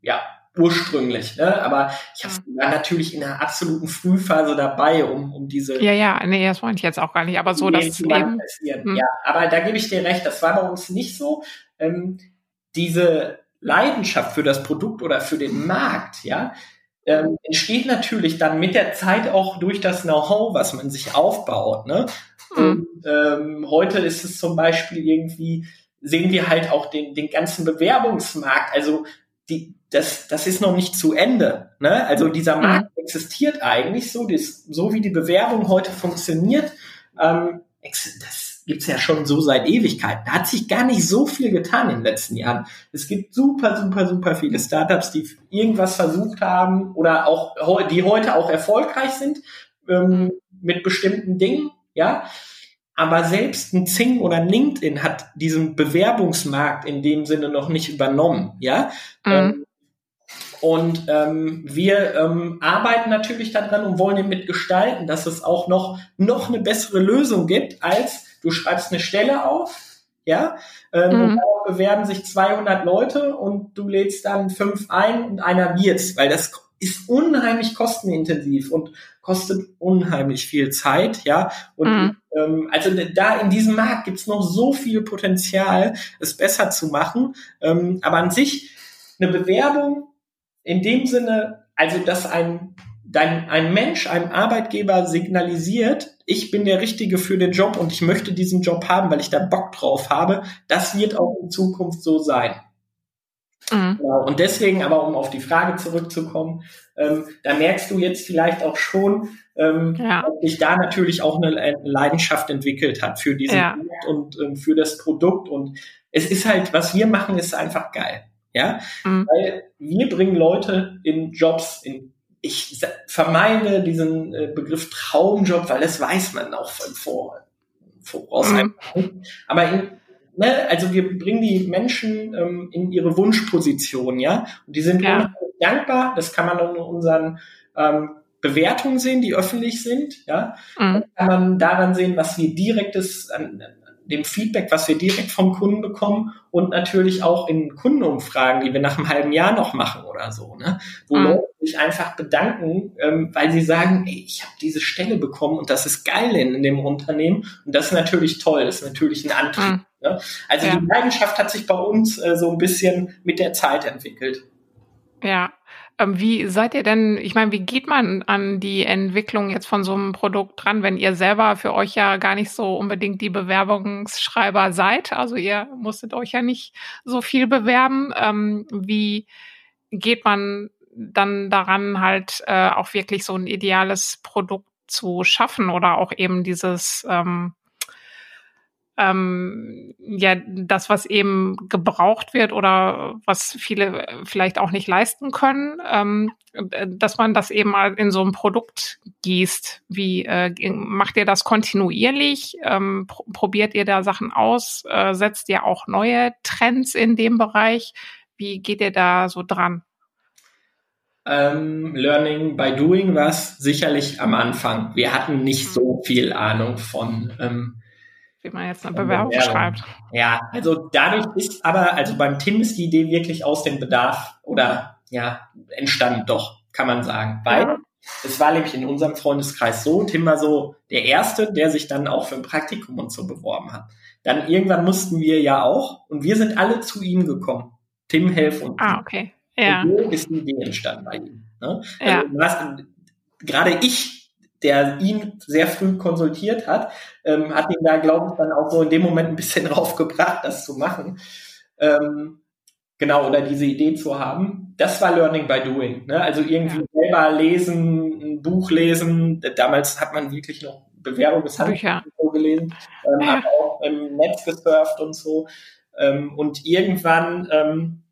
ja, ursprünglich, ne? Aber ich habe war natürlich in der absoluten Frühphase dabei, um, um diese. Ja, ja, nee, das wollte ich jetzt auch gar nicht, aber so, dass eben. Hm. Ja, aber da gebe ich dir recht, das war bei uns nicht so. Ähm, diese Leidenschaft für das Produkt oder für den Markt, ja, ähm, entsteht natürlich dann mit der Zeit auch durch das Know-how, was man sich aufbaut. Ne? Mhm. Und, ähm, heute ist es zum Beispiel irgendwie, sehen wir halt auch den, den ganzen Bewerbungsmarkt. Also die, das, das ist noch nicht zu Ende. Ne? Also dieser mhm. Markt mhm. existiert eigentlich so, das, so wie die Bewerbung heute funktioniert. Ähm, das gibt's ja schon so seit Ewigkeiten. Da hat sich gar nicht so viel getan in den letzten Jahren. Es gibt super, super, super viele Startups, die irgendwas versucht haben oder auch, die heute auch erfolgreich sind ähm, mit bestimmten Dingen, ja. Aber selbst ein Zing oder ein LinkedIn hat diesen Bewerbungsmarkt in dem Sinne noch nicht übernommen, ja. Mhm. Ähm, und ähm, wir ähm, arbeiten natürlich daran und wollen ihn mitgestalten, dass es auch noch, noch eine bessere Lösung gibt als Du schreibst eine Stelle auf, ja, ähm, mhm. bewerben sich 200 Leute und du lädst dann fünf ein und einer wird's, weil das ist unheimlich kostenintensiv und kostet unheimlich viel Zeit, ja. Und mhm. ähm, also da in diesem Markt gibt's noch so viel Potenzial, es besser zu machen. Ähm, aber an sich eine Bewerbung in dem Sinne, also dass ein dein, ein Mensch, ein Arbeitgeber signalisiert, ich bin der Richtige für den Job und ich möchte diesen Job haben, weil ich da Bock drauf habe, das wird auch in Zukunft so sein. Mhm. Genau. Und deswegen, aber um auf die Frage zurückzukommen, ähm, da merkst du jetzt vielleicht auch schon, ähm, ja. dass sich da natürlich auch eine, eine, Leidenschaft entwickelt hat für diesen ja. Produkt und ähm, für das Produkt. Und es ist halt, was wir machen, ist einfach geil. Ja, mhm. weil wir bringen Leute in Jobs, in ich vermeide diesen äh, Begriff Traumjob, weil das weiß man auch von vor, voraus. Mhm. Aber in, ne, also wir bringen die Menschen ähm, in ihre Wunschposition, ja, und die sind ja. dankbar. Das kann man in unseren ähm, Bewertungen sehen, die öffentlich sind, ja. Mhm. kann man daran sehen, was wir direktes an, dem Feedback, was wir direkt vom Kunden bekommen und natürlich auch in Kundenumfragen, die wir nach einem halben Jahr noch machen oder so, ne? wo mhm. Leute sich einfach bedanken, ähm, weil sie sagen, ey, ich habe diese Stelle bekommen und das ist geil in, in, dem Unternehmen und das ist natürlich toll, das ist natürlich ein Antrieb. Mhm. Ne? Also ja. die Leidenschaft hat sich bei uns äh, so ein bisschen mit der Zeit entwickelt. Ja, wie seid ihr denn, ich meine, wie geht man an die Entwicklung jetzt von so einem Produkt dran, wenn ihr selber für euch ja gar nicht so unbedingt die Bewerbungsschreiber seid? Also ihr musstet euch ja nicht so viel bewerben. Ähm, wie geht man dann daran, halt äh, auch wirklich so ein ideales Produkt zu schaffen oder auch eben dieses ähm, ähm, ja das, was eben gebraucht wird oder was viele vielleicht auch nicht leisten können, ähm, dass man das eben in so ein Produkt gießt. Wie äh, macht ihr das kontinuierlich? Ähm, pr probiert ihr da Sachen aus? Äh, setzt ihr auch neue Trends in dem Bereich? Wie geht ihr da so dran? Ähm, Learning by Doing war es sicherlich am Anfang. Wir hatten nicht so viel Ahnung von ähm, wie man jetzt eine Bewerbung, schreibt. Ja, also dadurch ist aber, also beim Tim ist die Idee wirklich aus dem Bedarf oder ja, entstanden doch, kann man sagen. Weil ja. es war nämlich in unserem Freundeskreis so, Tim war so der Erste, der sich dann auch für ein Praktikum und so beworben hat. Dann irgendwann mussten wir ja auch und wir sind alle zu ihm gekommen. Tim, helf uns. Ah, okay. Ja. Und so ist die Idee entstanden bei ihm. Ne? Ja. Also, gerade ich, der ihn sehr früh konsultiert hat, ähm, hat ihn da, glaube ich, dann auch so in dem Moment ein bisschen draufgebracht, das zu machen. Ähm, genau, oder diese Idee zu haben. Das war Learning by Doing. Ne? Also irgendwie ja. selber lesen, ein Buch lesen. Damals hat man wirklich noch Bewerbung des so gelesen, ähm, ja. auch im Netz gesurft und so. Ähm, und irgendwann ähm,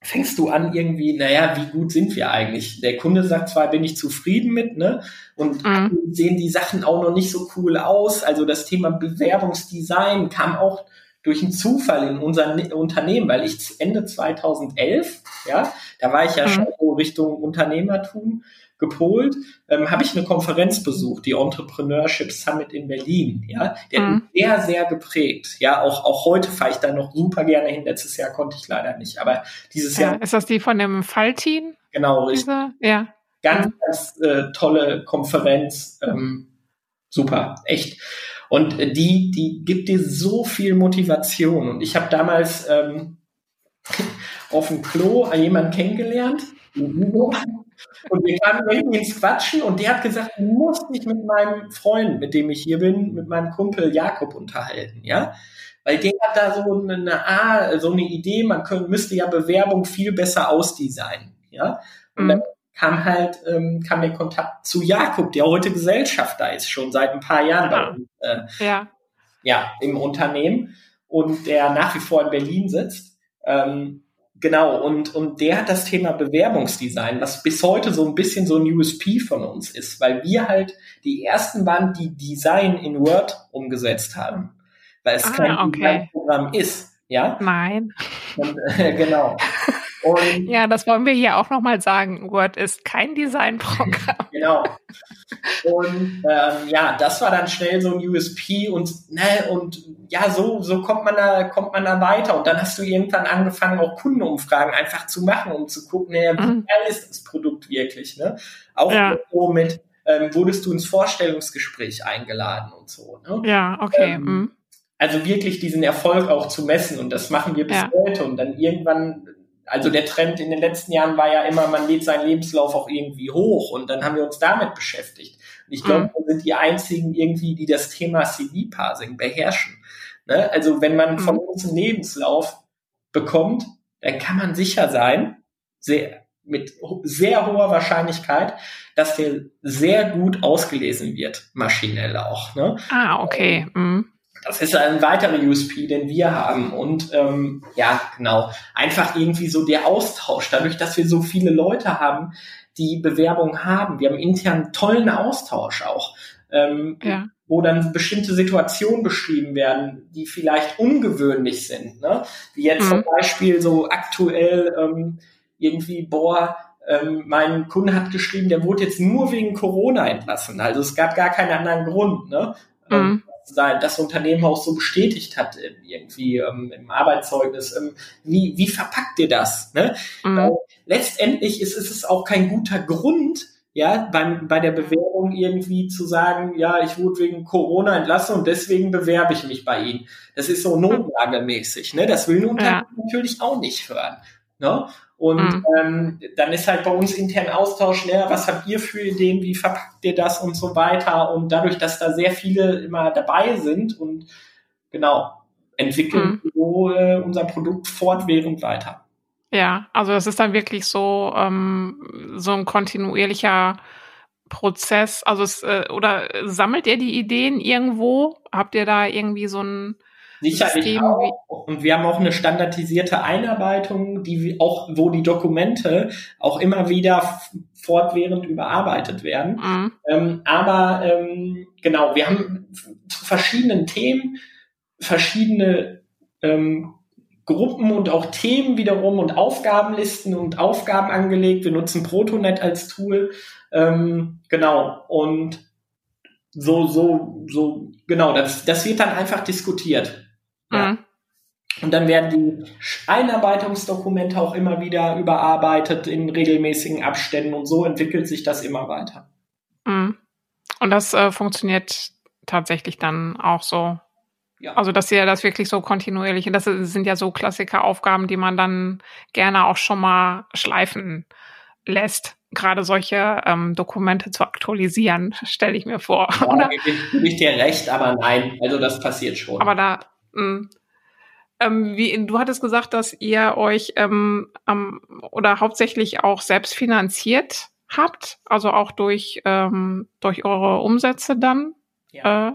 fängst du an irgendwie, naja, wie gut sind wir eigentlich? Der Kunde sagt zwar, bin ich zufrieden mit, ne? Und mhm. sehen die Sachen auch noch nicht so cool aus. Also das Thema Bewerbungsdesign kam auch durch einen Zufall in unser Unternehmen, weil ich Ende 2011, ja, da war ich ja mhm. schon so Richtung Unternehmertum gepolt, ähm, habe ich eine Konferenz besucht, die Entrepreneurship Summit in Berlin. Ja, der mhm. ist sehr, sehr geprägt. Ja, auch, auch heute fahre ich da noch super gerne hin. Letztes Jahr konnte ich leider nicht, aber dieses ja, Jahr. Ist das die von dem Fallteam? Genau, richtig. Ja. Ganz, mhm. ganz äh, tolle Konferenz. Ähm, super, echt. Und äh, die, die gibt dir so viel Motivation. Und ich habe damals ähm, auf dem Klo jemanden kennengelernt, und wir kamen irgendwie ins Quatschen und der hat gesagt, du musst dich mit meinem Freund, mit dem ich hier bin, mit meinem Kumpel Jakob unterhalten, ja? Weil der hat da so eine, eine, so eine Idee, man könnte, müsste ja Bewerbung viel besser ausdesignen, ja? Und mhm. dann kam halt, ähm, kam der Kontakt zu Jakob, der heute Gesellschafter ist, schon seit ein paar Jahren bei uns, äh, ja. ja, im Unternehmen und der nach wie vor in Berlin sitzt. Ähm, Genau, und, und der hat das Thema Bewerbungsdesign, was bis heute so ein bisschen so ein USP von uns ist, weil wir halt die ersten waren, die Design in Word umgesetzt haben. Weil es ah, kein okay. Programm ist. Ja? Nein. Und, äh, genau. Und, ja, das wollen wir hier auch nochmal sagen. Word ist kein Designprogramm. Genau. Und ähm, ja, das war dann schnell so ein USP und ne, und ja, so, so kommt man da, kommt man da weiter. Und dann hast du irgendwann angefangen, auch Kundenumfragen einfach zu machen, um zu gucken, naja, wie mhm. geil ist das Produkt wirklich, ne? Auch ja. so mit, ähm, wurdest du ins Vorstellungsgespräch eingeladen und so, ne? Ja, okay. Ähm, mhm. Also wirklich diesen Erfolg auch zu messen und das machen wir bis ja. heute und dann irgendwann also der Trend in den letzten Jahren war ja immer, man lädt seinen Lebenslauf auch irgendwie hoch und dann haben wir uns damit beschäftigt. Und ich glaube, mhm. wir sind die einzigen irgendwie, die das Thema CV-Parsing beherrschen. Ne? Also wenn man von mhm. uns einen Lebenslauf bekommt, dann kann man sicher sein, sehr, mit sehr hoher Wahrscheinlichkeit, dass der sehr gut ausgelesen wird, maschinell auch. Ne? Ah, okay. Mhm. Das ist ein weiterer USP, den wir haben. Und ähm, ja, genau, einfach irgendwie so der Austausch. Dadurch, dass wir so viele Leute haben, die Bewerbung haben. Wir haben intern tollen Austausch auch. Ähm, ja. wo dann bestimmte Situationen beschrieben werden, die vielleicht ungewöhnlich sind. Ne? Wie jetzt mhm. zum Beispiel so aktuell ähm, irgendwie, boah, ähm, mein Kunde hat geschrieben, der wurde jetzt nur wegen Corona entlassen. Also es gab gar keinen anderen Grund. Ne? Ähm, mhm das Unternehmen auch so bestätigt hat, irgendwie ähm, im Arbeitszeugnis. Ähm, wie, wie verpackt ihr das? Ne? Mhm. letztendlich ist, ist es auch kein guter Grund, ja, beim, bei der Bewerbung irgendwie zu sagen, ja, ich wurde wegen Corona entlassen und deswegen bewerbe ich mich bei Ihnen. Das ist so notlagemäßig, ne? Das will ein Unternehmen ja. natürlich auch nicht hören. Ne? Und mhm. ähm, dann ist halt bei uns intern Austausch, ne, was habt ihr für Ideen, wie verpackt ihr das und so weiter. Und dadurch, dass da sehr viele immer dabei sind und genau, entwickeln mhm. so äh, unser Produkt fortwährend weiter. Ja, also das ist dann wirklich so, ähm, so ein kontinuierlicher Prozess. Also es, äh, oder sammelt ihr die Ideen irgendwo? Habt ihr da irgendwie so ein Sicherlich System auch. Und wir haben auch eine standardisierte Einarbeitung, die auch, wo die Dokumente auch immer wieder fortwährend überarbeitet werden. Mhm. Ähm, aber ähm, genau, wir haben zu verschiedenen Themen verschiedene ähm, Gruppen und auch Themen wiederum und Aufgabenlisten und Aufgaben angelegt. Wir nutzen Protonet als Tool. Ähm, genau. Und so, so, so, genau, das, das wird dann einfach diskutiert. Ja. Mhm. Und dann werden die Einarbeitungsdokumente auch immer wieder überarbeitet in regelmäßigen Abständen und so entwickelt sich das immer weiter. Mhm. Und das äh, funktioniert tatsächlich dann auch so. Ja. Also, dass ihr das wirklich so kontinuierlich, und das sind ja so Klassikeraufgaben, die man dann gerne auch schon mal schleifen lässt. Gerade solche ähm, Dokumente zu aktualisieren, stelle ich mir vor. Ja, oder? Gebe ich dir recht, aber nein, also das passiert schon. Aber da, mh, mm, ähm, wie, du hattest gesagt, dass ihr euch ähm, ähm, oder hauptsächlich auch selbst finanziert habt, also auch durch, ähm, durch eure Umsätze dann. Ja. Äh,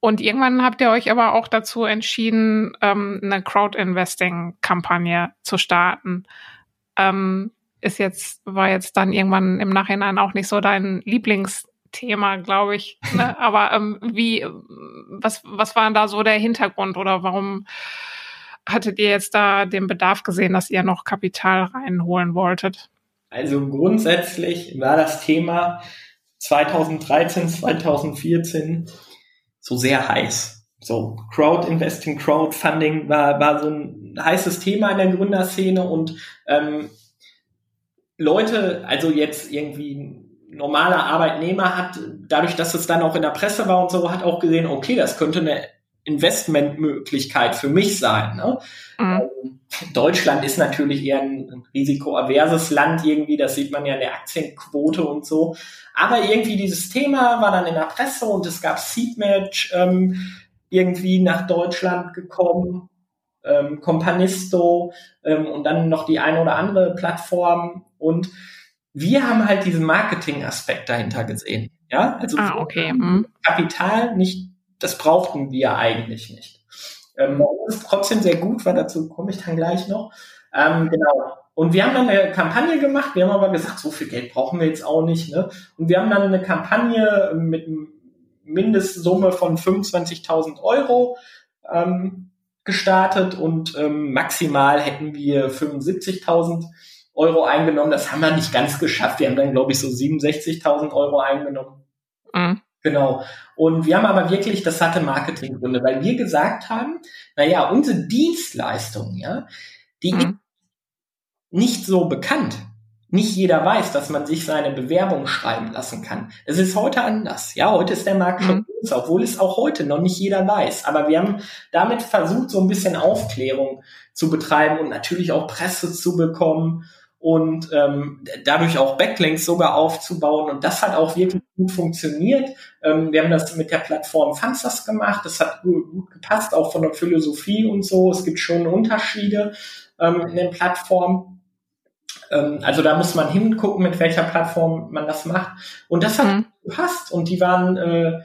und irgendwann habt ihr euch aber auch dazu entschieden, ähm, eine Crowd-Investing-Kampagne zu starten. Ähm, ist jetzt, war jetzt dann irgendwann im Nachhinein auch nicht so dein Lieblingsthema, glaube ich. Ne? Aber ähm, wie, was, was war da so der Hintergrund oder warum hattet ihr jetzt da den Bedarf gesehen, dass ihr noch Kapital reinholen wolltet? Also grundsätzlich war das Thema 2013, 2014 so sehr heiß. So Crowd Investing, Crowdfunding war, war so ein heißes Thema in der Gründerszene und ähm, Leute, also jetzt irgendwie normaler Arbeitnehmer hat, dadurch, dass es dann auch in der Presse war und so, hat auch gesehen, okay, das könnte eine Investmentmöglichkeit für mich sein. Ne? Mhm. Ähm, Deutschland ist natürlich eher ein risikoaverses Land irgendwie, das sieht man ja in der Aktienquote und so. Aber irgendwie dieses Thema war dann in der Presse und es gab Seedmatch ähm, irgendwie nach Deutschland gekommen, ähm, Companisto ähm, und dann noch die eine oder andere Plattform und wir haben halt diesen Marketing-Aspekt dahinter gesehen. Ja, also ah, okay. Mhm. Kapital nicht das brauchten wir eigentlich nicht. Ähm, das ist trotzdem sehr gut, weil dazu komme ich dann gleich noch. Ähm, genau. Und wir haben dann eine Kampagne gemacht. Wir haben aber gesagt, so viel Geld brauchen wir jetzt auch nicht. Ne? Und wir haben dann eine Kampagne mit Mindestsumme von 25.000 Euro ähm, gestartet und ähm, maximal hätten wir 75.000 Euro eingenommen. Das haben wir nicht ganz geschafft. Wir haben dann, glaube ich, so 67.000 Euro eingenommen. Mhm. Genau. Und wir haben aber wirklich, das hatte Marketinggründe, weil wir gesagt haben, naja, unsere Dienstleistung, ja, die mhm. ist nicht so bekannt. Nicht jeder weiß, dass man sich seine Bewerbung schreiben lassen kann. Es ist heute anders. Ja, heute ist der Markt schon mhm. größer, obwohl es auch heute noch nicht jeder weiß. Aber wir haben damit versucht, so ein bisschen Aufklärung zu betreiben und natürlich auch Presse zu bekommen und ähm, dadurch auch Backlinks sogar aufzubauen. Und das hat auch wirklich gut funktioniert. Ähm, wir haben das mit der Plattform Fansas gemacht. Das hat gut, gut, gepasst, auch von der Philosophie und so. Es gibt schon Unterschiede ähm, in den Plattformen. Ähm, also da muss man hingucken, mit welcher Plattform man das macht. Und das hat mhm. gepasst. Und die waren äh,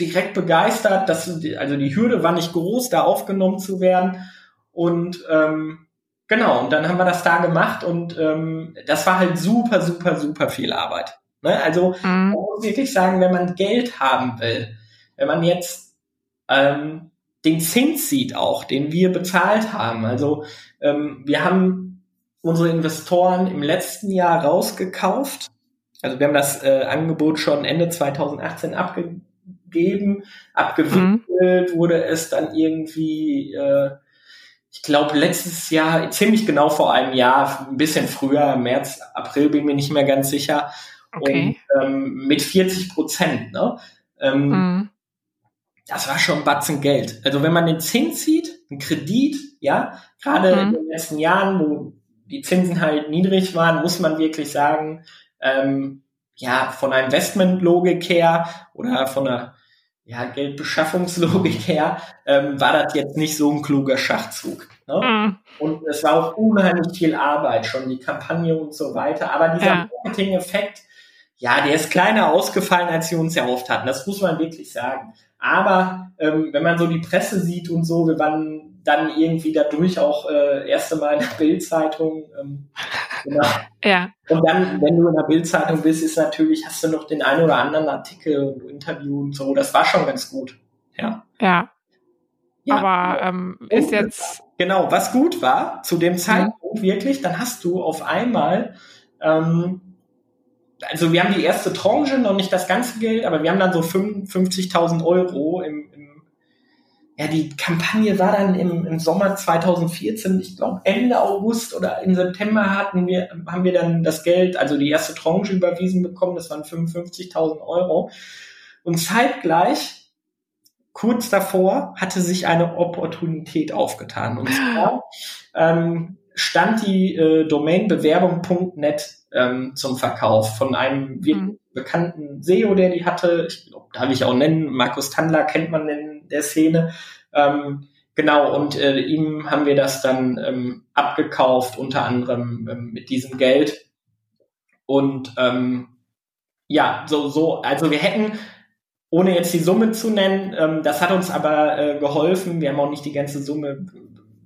direkt begeistert. Dass, also die Hürde war nicht groß, da aufgenommen zu werden. Und ähm, Genau, und dann haben wir das da gemacht und ähm, das war halt super, super, super viel Arbeit. Ne? Also mhm. man muss wirklich sagen, wenn man Geld haben will, wenn man jetzt ähm, den Zins sieht auch, den wir bezahlt haben. Also ähm, wir haben unsere Investoren im letzten Jahr rausgekauft. Also wir haben das äh, Angebot schon Ende 2018 abgegeben, abgewickelt, mhm. wurde es dann irgendwie äh, ich glaube, letztes Jahr, ziemlich genau vor einem Jahr, ein bisschen früher, März, April, bin mir nicht mehr ganz sicher. Okay. Und ähm, mit 40 Prozent. Ne? Ähm, mhm. Das war schon ein Batzen Geld. Also wenn man den Zins sieht, ein Kredit, ja, gerade mhm. in den letzten Jahren, wo die Zinsen halt niedrig waren, muss man wirklich sagen, ähm, ja, von einer Investmentlogik her oder von einer ja, Geldbeschaffungslogik her, ähm, war das jetzt nicht so ein kluger Schachzug. Ne? Mhm. Und es war auch unheimlich viel Arbeit, schon die Kampagne und so weiter. Aber dieser ja. Marketing-Effekt, ja, der ist kleiner ausgefallen, als sie uns erhofft hatten. Das muss man wirklich sagen. Aber ähm, wenn man so die Presse sieht und so, wir waren dann irgendwie dadurch auch äh, erste Mal in der Bildzeitung. Ähm, genau. Ja. Und dann, wenn du in der Bildzeitung bist, ist natürlich, hast du noch den einen oder anderen Artikel und Interview und so. Das war schon ganz gut. Ja. Ja. ja. Aber ähm, ist jetzt. Genau, was gut war, zu dem Zeitpunkt mhm. wirklich, dann hast du auf einmal ähm, also wir haben die erste Tranche, noch nicht das ganze Geld, aber wir haben dann so 55.000 Euro im, ja, die Kampagne war dann im, im Sommer 2014, ich glaube Ende August oder im September hatten wir, haben wir dann das Geld, also die erste Tranche überwiesen bekommen, das waren 55.000 Euro. Und zeitgleich, kurz davor, hatte sich eine Opportunität aufgetan. Und zwar ähm, stand die äh, Domain bewerbung.net ähm, zum Verkauf von einem mhm. bekannten SEO, der die hatte. Ich glaube, darf ich auch nennen, Markus Tandler kennt man in der Szene. Ähm, genau, und äh, ihm haben wir das dann ähm, abgekauft, unter anderem ähm, mit diesem Geld. Und ähm, ja, so, so, also wir hätten ohne jetzt die Summe zu nennen, ähm, das hat uns aber äh, geholfen. Wir haben auch nicht die ganze Summe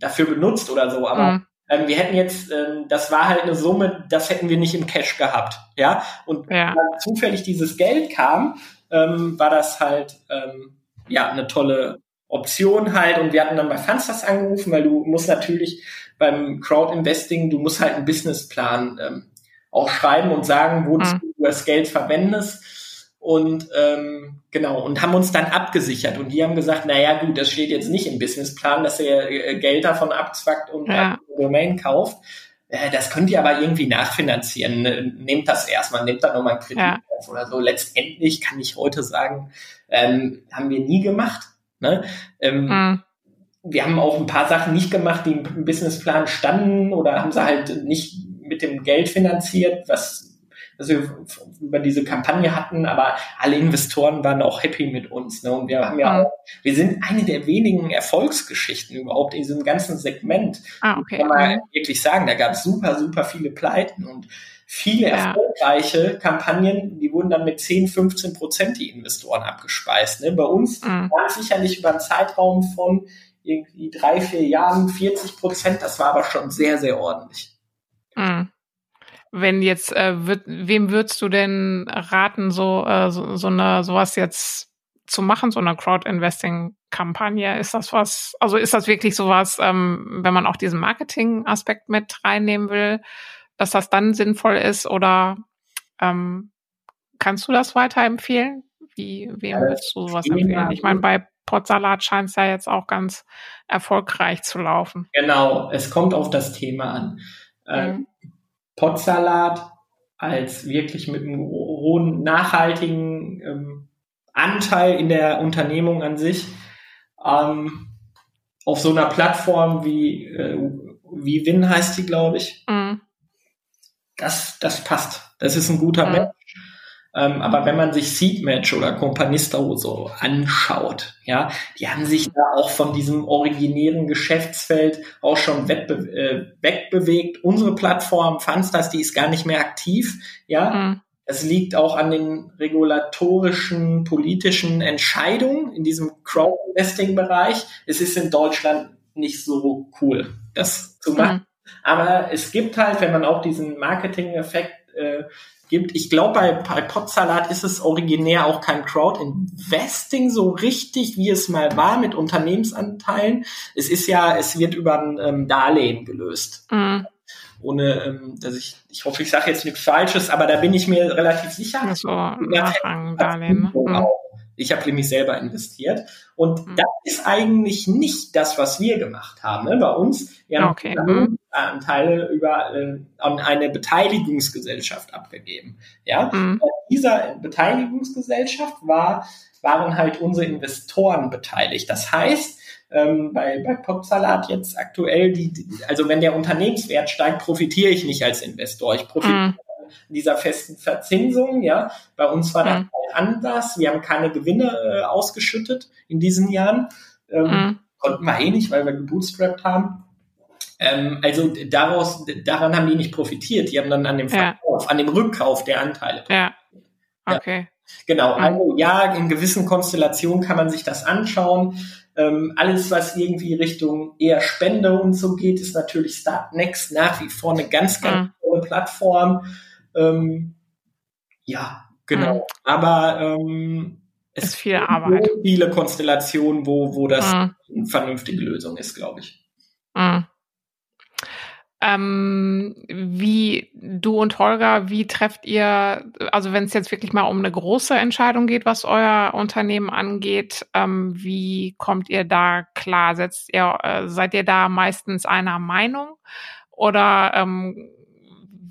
dafür benutzt oder so, aber mhm. ähm, wir hätten jetzt, ähm, das war halt eine Summe, das hätten wir nicht im Cash gehabt, ja. Und ja. zufällig dieses Geld kam, ähm, war das halt ähm, ja eine tolle Option halt. Und wir hatten dann bei Funsters angerufen, weil du musst natürlich beim Crowd-Investing, du musst halt einen Businessplan ähm, auch schreiben und sagen, wozu mhm. du das Geld verwendest und ähm, genau und haben uns dann abgesichert und die haben gesagt, na ja gut, das steht jetzt nicht im Businessplan, dass ihr äh, Geld davon abzwackt und ja. Domain kauft. Äh, das könnt ihr aber irgendwie nachfinanzieren. Ne, nehmt das erstmal, nehmt da nochmal einen Kredit ja. auf oder so. Letztendlich kann ich heute sagen, ähm, haben wir nie gemacht. Ne? Ähm, mhm. Wir haben auch ein paar Sachen nicht gemacht, die im Businessplan standen oder haben sie halt nicht mit dem Geld finanziert, was dass wir über diese Kampagne hatten, aber alle Investoren waren auch happy mit uns. Ne? Und wir haben ja auch, wir sind eine der wenigen Erfolgsgeschichten überhaupt in diesem ganzen Segment. Ah, okay. Kann man mhm. wirklich sagen, da gab es super, super viele Pleiten und viele ja. erfolgreiche Kampagnen, die wurden dann mit 10, 15 Prozent die Investoren abgespeist. Ne? Bei uns mhm. war es sicherlich über einen Zeitraum von irgendwie drei, vier Jahren 40 Prozent. Das war aber schon sehr, sehr ordentlich. Mhm wenn jetzt, äh, wird, wem würdest du denn raten, so, äh, so, so eine, sowas jetzt zu machen, so eine Crowd-Investing-Kampagne? Ist das was, also ist das wirklich sowas, ähm, wenn man auch diesen Marketing-Aspekt mit reinnehmen will, dass das dann sinnvoll ist oder ähm, kannst du das weiterempfehlen? Wie, wem würdest du sowas empfehlen? Ich meine, bei Potsalat scheint es ja jetzt auch ganz erfolgreich zu laufen. Genau, es kommt auf das Thema an. Äh, mhm. Potsalat als wirklich mit einem hohen nachhaltigen ähm, Anteil in der Unternehmung an sich ähm, auf so einer Plattform wie äh, wie Win heißt die, glaube ich. Mhm. Das das passt. Das ist ein guter mhm. Match. Ähm, aber wenn man sich Seedmatch oder Companista so anschaut, ja, die haben sich da auch von diesem originären Geschäftsfeld auch schon äh, wegbewegt. Unsere Plattform Funstars, die ist gar nicht mehr aktiv, ja. Mhm. Es liegt auch an den regulatorischen, politischen Entscheidungen in diesem Crowd-Investing-Bereich. Es ist in Deutschland nicht so cool, das zu machen. Mhm. Aber es gibt halt, wenn man auch diesen Marketing-Effekt äh, gibt. Ich glaube, bei, bei Potsalat ist es originär auch kein Crowd-Investing so richtig, wie es mal war mit Unternehmensanteilen. Es ist ja, es wird über ein ähm, Darlehen gelöst. Mhm. Ohne, ähm, dass ich, ich hoffe, ich sage jetzt nichts Falsches, aber da bin ich mir relativ sicher. So, Nachrang, Darlehen. Mhm. Ich habe nämlich selber investiert. Und mhm. das ist eigentlich nicht das, was wir gemacht haben. Ne? Bei uns, wir haben okay. Anteile über äh, an eine Beteiligungsgesellschaft abgegeben. Ja, mhm. dieser Beteiligungsgesellschaft war waren halt unsere Investoren beteiligt. Das heißt, ähm, bei, bei Popsalat jetzt aktuell, die, die, also wenn der Unternehmenswert steigt, profitiere ich nicht als Investor. Ich profitiere mhm. dieser festen Verzinsung. Ja, bei uns war das mhm. anders. Wir haben keine Gewinne äh, ausgeschüttet in diesen Jahren. Ähm, mhm. Konnten wir eh nicht, weil wir gebootstrapped haben. Ähm, also daraus, daran haben die nicht profitiert. Die haben dann an dem Verkauf, ja. an dem Rückkauf der Anteile. Ja. Okay. Ja. Genau, also ja, in gewissen Konstellationen kann man sich das anschauen. Ähm, alles, was irgendwie Richtung eher Spende und so geht, ist natürlich Startnext nach wie vor eine ganz, ganz mhm. tolle Plattform. Ähm, ja, genau. Mhm. Aber ähm, es ist viel Arbeit. viele Konstellationen, wo, wo das mhm. eine vernünftige Lösung ist, glaube ich. Mhm. Ähm, wie du und Holger, wie trefft ihr, also wenn es jetzt wirklich mal um eine große Entscheidung geht, was euer Unternehmen angeht, ähm, wie kommt ihr da klar? Setzt ihr, äh, seid ihr da meistens einer Meinung oder ähm,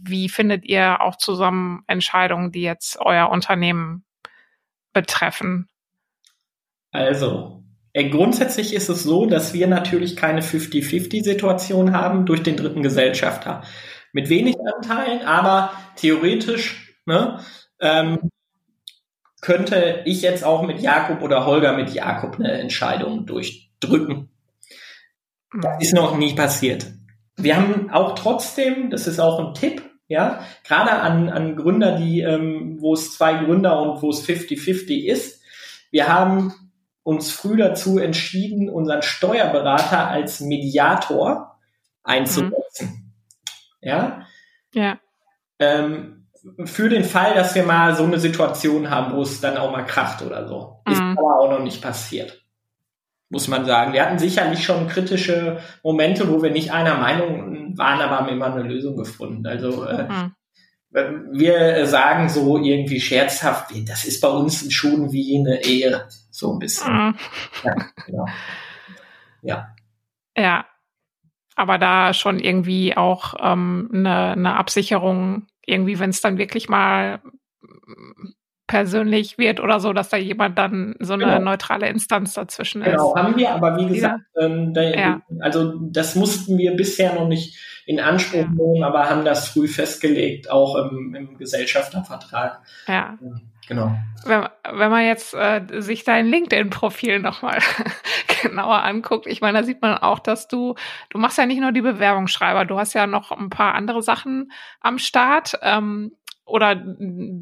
wie findet ihr auch zusammen Entscheidungen, die jetzt euer Unternehmen betreffen? Also, grundsätzlich ist es so, dass wir natürlich keine 50-50-Situation haben durch den dritten Gesellschafter. Mit wenig Anteilen, aber theoretisch ne, ähm, könnte ich jetzt auch mit Jakob oder Holger mit Jakob eine Entscheidung durchdrücken. Das ist noch nie passiert. Wir haben auch trotzdem, das ist auch ein Tipp, ja, gerade an, an Gründer, die, ähm, wo es zwei Gründer und wo es 50-50 ist. Wir haben uns früh dazu entschieden, unseren Steuerberater als Mediator einzusetzen. Mhm. Ja. Ja. Ähm, für den Fall, dass wir mal so eine Situation haben, wo es dann auch mal kracht oder so. Mhm. Ist aber auch noch nicht passiert. Muss man sagen. Wir hatten sicherlich schon kritische Momente, wo wir nicht einer Meinung waren, aber haben immer eine Lösung gefunden. Also äh, mhm. wir sagen so irgendwie scherzhaft, das ist bei uns schon wie eine Ehe. So ein bisschen. Mhm. Ja, genau. Ja. Ja. Aber da schon irgendwie auch ähm, eine, eine Absicherung, irgendwie, wenn es dann wirklich mal persönlich wird oder so, dass da jemand dann so eine genau. neutrale Instanz dazwischen ist. Genau, haben wir, aber wie gesagt, ja. ähm, da, ja. also das mussten wir bisher noch nicht in Anspruch nehmen, ja. aber haben das früh festgelegt, auch im, im Gesellschaftervertrag. Ja. Genau. Wenn, wenn man jetzt äh, sich dein LinkedIn-Profil nochmal genauer anguckt, ich meine, da sieht man auch, dass du, du machst ja nicht nur die Bewerbungsschreiber, du hast ja noch ein paar andere Sachen am Start. Ähm, oder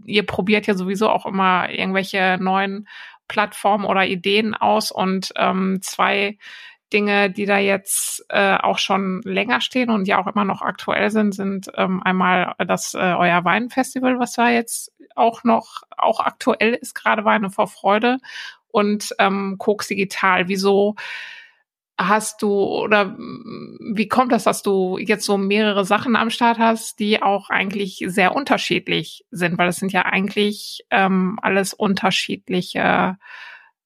ihr probiert ja sowieso auch immer irgendwelche neuen Plattformen oder Ideen aus und ähm, zwei Dinge, die da jetzt äh, auch schon länger stehen und ja auch immer noch aktuell sind, sind ähm, einmal das äh, euer Weinfestival, was da jetzt auch noch auch aktuell ist, gerade Weine vor Freude und ähm, Koks Digital. Wieso hast du oder wie kommt das, dass du jetzt so mehrere Sachen am Start hast, die auch eigentlich sehr unterschiedlich sind? Weil es sind ja eigentlich ähm, alles unterschiedliche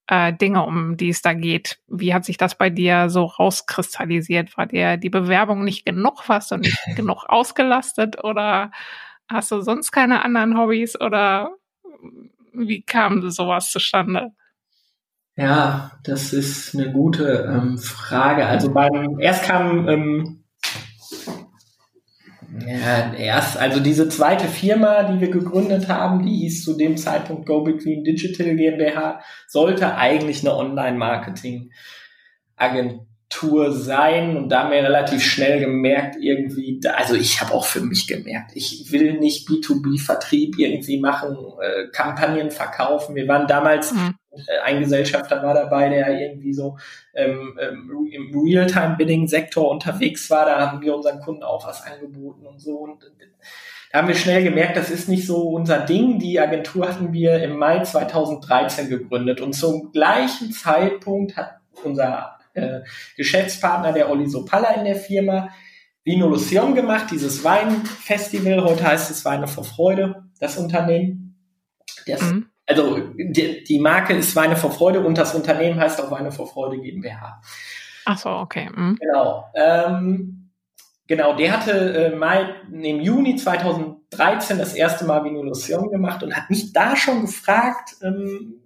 äh, Dinge, um die es da geht. Wie hat sich das bei dir so rauskristallisiert? War dir die Bewerbung nicht genug? Warst du nicht genug ausgelastet oder hast du sonst keine anderen Hobbys oder wie kam sowas zustande? Ja, das ist eine gute ähm, Frage. Also beim erst kam ähm, ja, erst, also diese zweite Firma, die wir gegründet haben, die hieß zu dem Zeitpunkt Go Between Digital GmbH, sollte eigentlich eine Online-Marketing-Agentur Tour sein und da haben wir relativ schnell gemerkt, irgendwie, also ich habe auch für mich gemerkt, ich will nicht B2B-Vertrieb irgendwie machen, äh, Kampagnen verkaufen. Wir waren damals, mhm. äh, ein Gesellschafter war dabei, der irgendwie so ähm, ähm, im Realtime-Bidding-Sektor unterwegs war, da haben wir unseren Kunden auch was angeboten und so und da haben wir schnell gemerkt, das ist nicht so unser Ding. Die Agentur hatten wir im Mai 2013 gegründet und zum gleichen Zeitpunkt hat unser äh, Geschäftspartner, der Olli Sopalla in der Firma, Vino Lucion gemacht, dieses Weinfestival. Heute heißt es Weine vor Freude, das Unternehmen. Das, mhm. Also die, die, Marke ist Weine vor Freude und das Unternehmen heißt auch Weine vor Freude GmbH. Ach so, okay. Mhm. Genau. Ähm, genau, der hatte äh, mal im Juni 2013 das erste Mal Vino Lucion gemacht und hat mich da schon gefragt, ähm,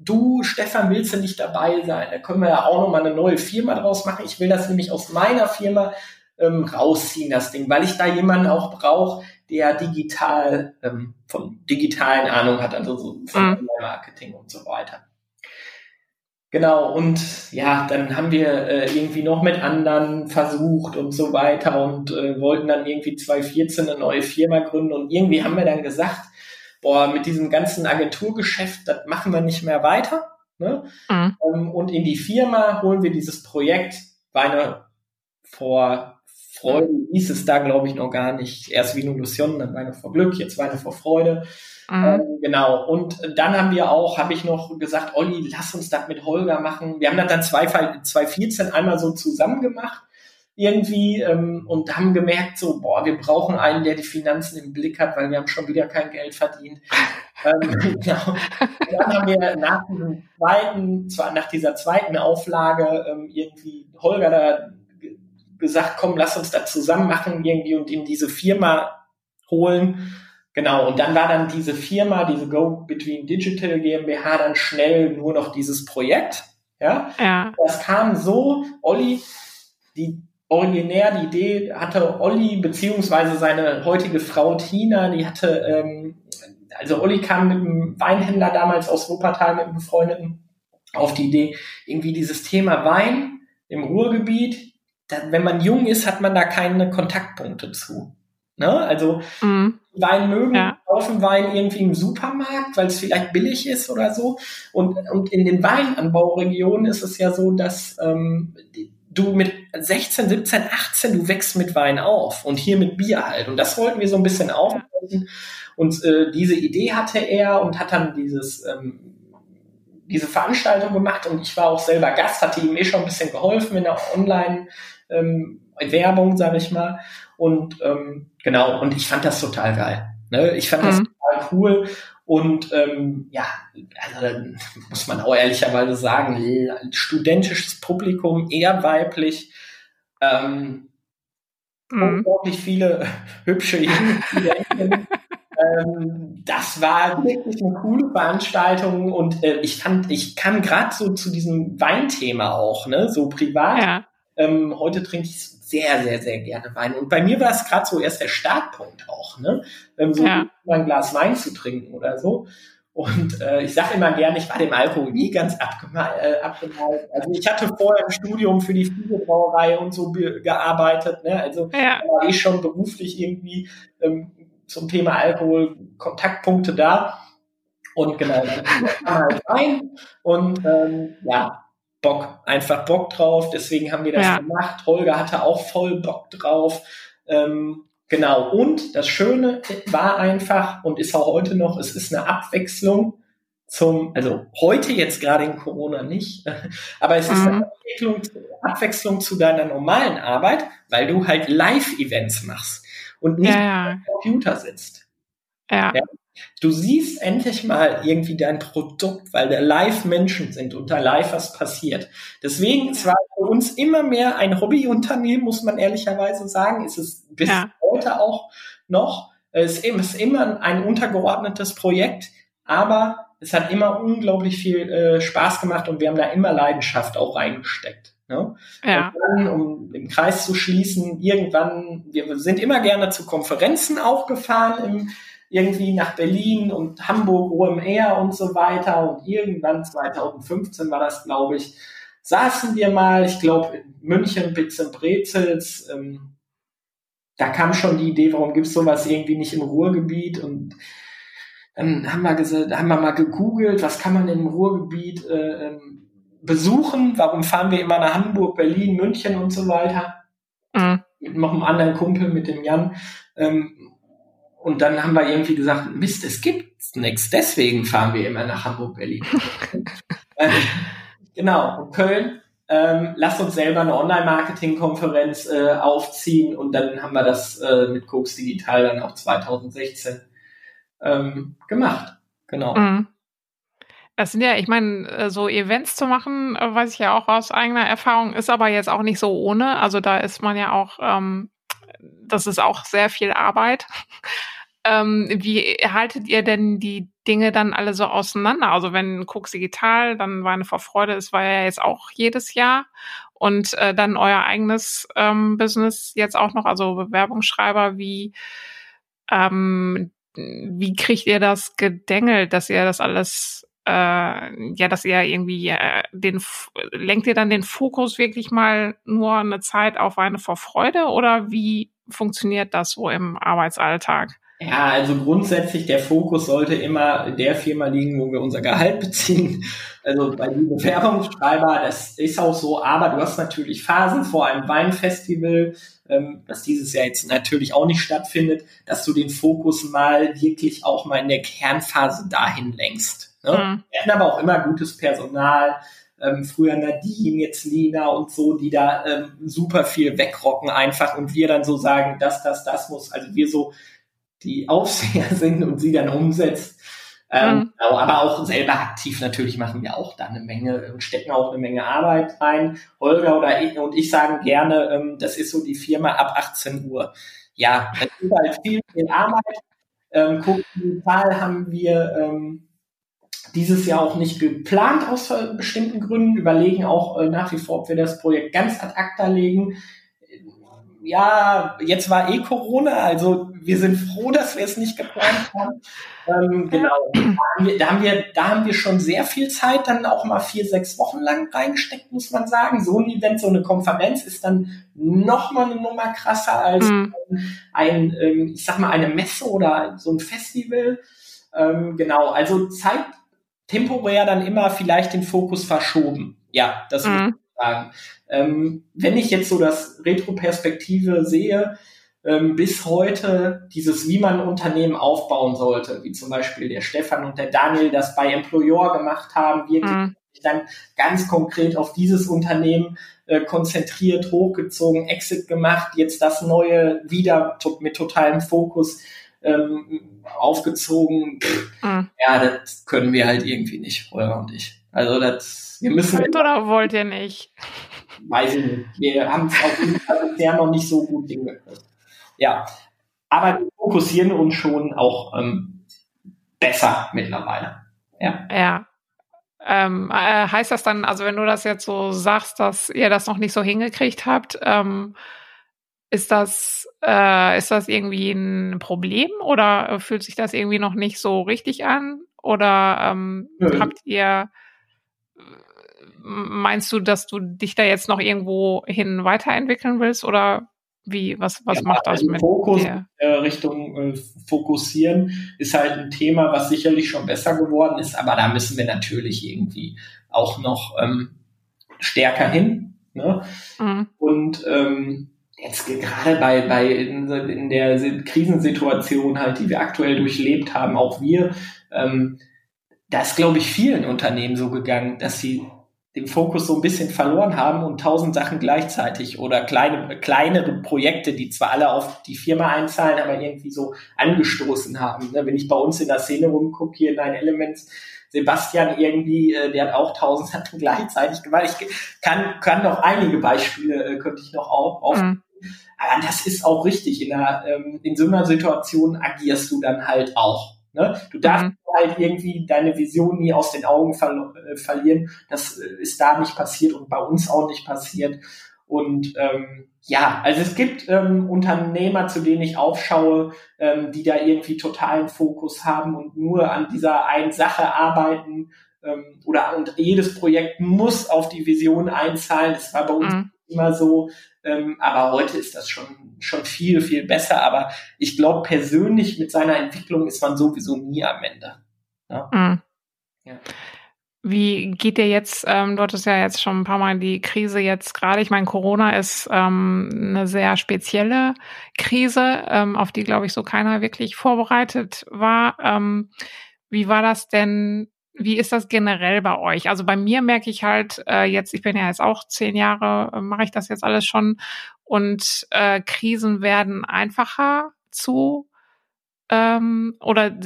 du, Stefan, willst du nicht dabei sein? Da können wir ja auch nochmal eine neue Firma draus machen. Ich will das nämlich aus meiner Firma ähm, rausziehen, das Ding, weil ich da jemanden auch brauche, der digital, ähm, von digitalen Ahnung hat, also so von mhm. Marketing und so weiter. Genau, und ja, dann haben wir äh, irgendwie noch mit anderen versucht und so weiter und äh, wollten dann irgendwie 2014 eine neue Firma gründen und irgendwie haben wir dann gesagt, boah, mit diesem ganzen Agenturgeschäft, das machen wir nicht mehr weiter. Ne? Mhm. Ähm, und in die Firma holen wir dieses Projekt Weine vor Freude, hieß es da, glaube ich, noch gar nicht. Erst Vino Lucion, dann Weine vor Glück, jetzt Weine vor Freude. Mhm. Ähm, genau. Und dann haben wir auch, habe ich noch gesagt, Olli, lass uns das mit Holger machen. Wir haben das dann 2014 einmal so zusammen gemacht. Irgendwie ähm, und haben gemerkt, so, boah, wir brauchen einen, der die Finanzen im Blick hat, weil wir haben schon wieder kein Geld verdient. ähm, genau. Und dann haben wir nach zweiten, zwar nach dieser zweiten Auflage ähm, irgendwie Holger da gesagt, komm, lass uns das zusammen machen irgendwie und ihm diese Firma holen. Genau, und dann war dann diese Firma, diese Go Between Digital GmbH, dann schnell nur noch dieses Projekt. Ja, ja. das kam so, Olli, die originär die Idee hatte Olli beziehungsweise seine heutige Frau Tina, die hatte, ähm, also Olli kam mit einem Weinhändler damals aus Wuppertal mit einem Befreundeten auf die Idee, irgendwie dieses Thema Wein im Ruhrgebiet, da, wenn man jung ist, hat man da keine Kontaktpunkte zu. Ne? Also mhm. Wein mögen, ja. kaufen Wein irgendwie im Supermarkt, weil es vielleicht billig ist oder so. Und, und in den Weinanbauregionen ist es ja so, dass ähm, du mit 16, 17, 18, du wächst mit Wein auf und hier mit Bier halt. Und das wollten wir so ein bisschen aufbrechen. Und äh, diese Idee hatte er und hat dann dieses ähm, diese Veranstaltung gemacht und ich war auch selber Gast, hatte ihm eh schon ein bisschen geholfen in der Online ähm, Werbung, sage ich mal. Und ähm, genau, und ich fand das total geil. Ne? Ich fand mhm. das total cool. Und ähm, ja, also muss man auch ehrlicherweise sagen, studentisches Publikum, eher weiblich, ähm, mhm. unglaublich viele hübsche Studenten. ähm, das war wirklich eine coole Veranstaltung und äh, ich fand, ich kam gerade so zu diesem Weinthema auch, ne, so privat. Ja. Ähm, heute trinke ich sehr, sehr, sehr gerne Wein. Und bei mir war es gerade so erst der Startpunkt auch, ne? Ähm, so ja. ein Glas Wein zu trinken oder so. Und äh, ich sage immer gerne, ich war dem Alkohol nie ganz abgemalt. Äh, abgemalt. Also ich hatte vorher im Studium für die Fliegebrauerei und so gearbeitet. Ne? Also ja. war ich schon beruflich irgendwie ähm, zum Thema Alkohol Kontaktpunkte da. Und genau, dann kam halt rein und ähm, ja, Bock, einfach Bock drauf. Deswegen haben wir das ja. gemacht. Holger hatte auch voll Bock drauf. Ähm, genau. Und das Schöne war einfach und ist auch heute noch, es ist eine Abwechslung zum, also heute jetzt gerade in Corona nicht, aber es ist mhm. eine Abwechslung, zu deiner normalen Arbeit, weil du halt Live-Events machst und nicht ja, ja. am Computer sitzt. Ja. ja. Du siehst endlich mal irgendwie dein Produkt, weil da live Menschen sind und da live was passiert. Deswegen, es war für uns immer mehr ein Hobbyunternehmen, muss man ehrlicherweise sagen. Ist es bis ja. heute auch noch. Es ist immer ein untergeordnetes Projekt, aber es hat immer unglaublich viel äh, Spaß gemacht und wir haben da immer Leidenschaft auch reingesteckt. Ne? Ja. Und dann, um den Kreis zu schließen, irgendwann, wir sind immer gerne zu Konferenzen auch gefahren im irgendwie nach Berlin und Hamburg, OMR und so weiter. Und irgendwann 2015 war das, glaube ich, saßen wir mal, ich glaube, in München, Bits and Brezels. Ähm, da kam schon die Idee, warum gibt's sowas irgendwie nicht im Ruhrgebiet? Und dann haben wir gesagt, haben wir mal gegoogelt, was kann man im Ruhrgebiet äh, ähm, besuchen? Warum fahren wir immer nach Hamburg, Berlin, München und so weiter? Mhm. Mit noch einem anderen Kumpel, mit dem Jan. Ähm, und dann haben wir irgendwie gesagt, Mist, es gibt nichts, deswegen fahren wir immer nach Hamburg, Berlin. äh, genau, und Köln, ähm, lasst uns selber eine Online-Marketing-Konferenz äh, aufziehen und dann haben wir das äh, mit Koks Digital dann auch 2016 ähm, gemacht. Genau. Mhm. Das sind ja, ich meine, äh, so Events zu machen, äh, weiß ich ja auch aus eigener Erfahrung, ist aber jetzt auch nicht so ohne. Also da ist man ja auch ähm, das ist auch sehr viel Arbeit. Ähm, wie haltet ihr denn die Dinge dann alle so auseinander? Also wenn Cooks Digital, dann Weine vor Freude, es war ja jetzt auch jedes Jahr und äh, dann euer eigenes ähm, Business jetzt auch noch, also Bewerbungsschreiber, wie ähm, wie kriegt ihr das gedengelt, dass ihr das alles äh, ja, dass ihr irgendwie äh, den lenkt ihr dann den Fokus wirklich mal nur eine Zeit auf Weine vor Freude oder wie funktioniert das so im Arbeitsalltag? Ja, also grundsätzlich der Fokus sollte immer der Firma liegen, wo wir unser Gehalt beziehen. Also bei den Bewerbungsschreiber, das ist auch so, aber du hast natürlich Phasen vor einem Weinfestival, ähm, das dieses Jahr jetzt natürlich auch nicht stattfindet, dass du den Fokus mal wirklich auch mal in der Kernphase dahin lenkst. Ne? Mhm. Wir hatten aber auch immer gutes Personal, ähm, früher Nadine, jetzt Lina und so, die da ähm, super viel wegrocken einfach und wir dann so sagen, das, das, das muss, also wir so die Aufseher sind und sie dann umsetzt. Ähm, mhm. Genau, aber auch selber aktiv natürlich machen wir auch da eine Menge und stecken auch eine Menge Arbeit rein. Olga oder ich und ich sagen gerne, ähm, das ist so die Firma ab 18 Uhr. Ja, halt viel, viel Arbeit. Ähm, gucken, die Zahl haben wir ähm, dieses Jahr auch nicht geplant aus bestimmten Gründen, überlegen auch äh, nach wie vor, ob wir das Projekt ganz ad acta legen. Ja, jetzt war eh Corona, also wir sind froh, dass wir es nicht geplant haben. Ähm, genau, da haben, wir, da haben, wir, da haben wir schon sehr viel Zeit dann auch mal vier, sechs Wochen lang reingesteckt, muss man sagen. So ein Event, so eine Konferenz ist dann noch mal eine Nummer krasser als mhm. ein, ähm, ich sag mal, eine Messe oder so ein Festival. Ähm, genau, also Zeit temporär dann immer vielleicht den Fokus verschoben. Ja, das mhm. muss ich sagen. Ähm, wenn ich jetzt so das Retro-Perspektive sehe, ähm, bis heute dieses, wie man ein Unternehmen aufbauen sollte, wie zum Beispiel der Stefan und der Daniel das bei Employer gemacht haben, wirklich mhm. dann ganz konkret auf dieses Unternehmen äh, konzentriert, hochgezogen, Exit gemacht, jetzt das neue wieder to mit totalem Fokus ähm, aufgezogen. Mhm. Ja, das können wir halt irgendwie nicht, Holger und ich. Also das, wir müssen. Wollt oder wollt ihr nicht? Weiß ich nicht. Wir haben es auf jeden Fall bisher noch nicht so gut hingekriegt. Ja. Aber wir fokussieren uns schon auch ähm, besser mittlerweile. Ja. Ja. Ähm, äh, heißt das dann, also wenn du das jetzt so sagst, dass ihr das noch nicht so hingekriegt habt, ähm, ist das, äh, ist das irgendwie ein Problem oder fühlt sich das irgendwie noch nicht so richtig an? Oder ähm, ja. habt ihr, meinst du, dass du dich da jetzt noch irgendwo hin weiterentwickeln willst oder wie, was, was ja, macht das also mit Fokus? Äh, Richtung äh, Fokussieren ist halt ein Thema, was sicherlich schon besser geworden ist, aber da müssen wir natürlich irgendwie auch noch ähm, stärker hin. Ne? Mhm. Und ähm, jetzt gerade bei, bei in, in, der Krisensituation halt, die wir aktuell durchlebt haben, auch wir, ähm, da ist, glaube ich, vielen Unternehmen so gegangen, dass sie den Fokus so ein bisschen verloren haben und tausend Sachen gleichzeitig oder kleine, kleinere Projekte, die zwar alle auf die Firma einzahlen, aber irgendwie so angestoßen haben. Ne? Wenn ich bei uns in der Szene rumgucke, hier in Nine Elements, Sebastian irgendwie, äh, der hat auch tausend Sachen gleichzeitig gemacht. Ich kann, kann noch einige Beispiele, äh, könnte ich noch auf, auf mhm. Aber das ist auch richtig. In, einer, ähm, in so einer Situation agierst du dann halt auch. Ne? Du darfst mhm. halt irgendwie deine Vision nie aus den Augen ver äh, verlieren. Das äh, ist da nicht passiert und bei uns auch nicht passiert. Und ähm, ja, also es gibt ähm, Unternehmer, zu denen ich aufschaue, ähm, die da irgendwie totalen Fokus haben und nur an dieser einen Sache arbeiten ähm, oder und jedes Projekt muss auf die Vision einzahlen. Das war bei uns mhm. Immer so. Ähm, aber heute ist das schon, schon viel, viel besser. Aber ich glaube, persönlich mit seiner Entwicklung ist man sowieso nie am Ende. Ja. Mhm. ja. Wie geht dir jetzt, ähm, du hattest ja jetzt schon ein paar Mal die Krise jetzt gerade, ich meine, Corona ist ähm, eine sehr spezielle Krise, ähm, auf die, glaube ich, so keiner wirklich vorbereitet war. Ähm, wie war das denn wie ist das generell bei euch? Also bei mir merke ich halt äh, jetzt, ich bin ja jetzt auch zehn Jahre, äh, mache ich das jetzt alles schon und äh, Krisen werden einfacher zu ähm, oder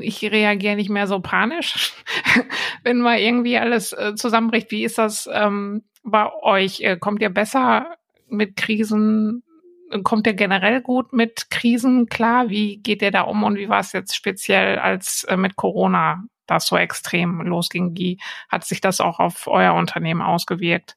ich reagiere nicht mehr so panisch, wenn mal irgendwie alles äh, zusammenbricht. Wie ist das ähm, bei euch? Äh, kommt ihr besser mit Krisen? Kommt ihr generell gut mit Krisen klar? Wie geht ihr da um und wie war es jetzt speziell als äh, mit Corona das so extrem losging. Wie hat sich das auch auf euer Unternehmen ausgewirkt?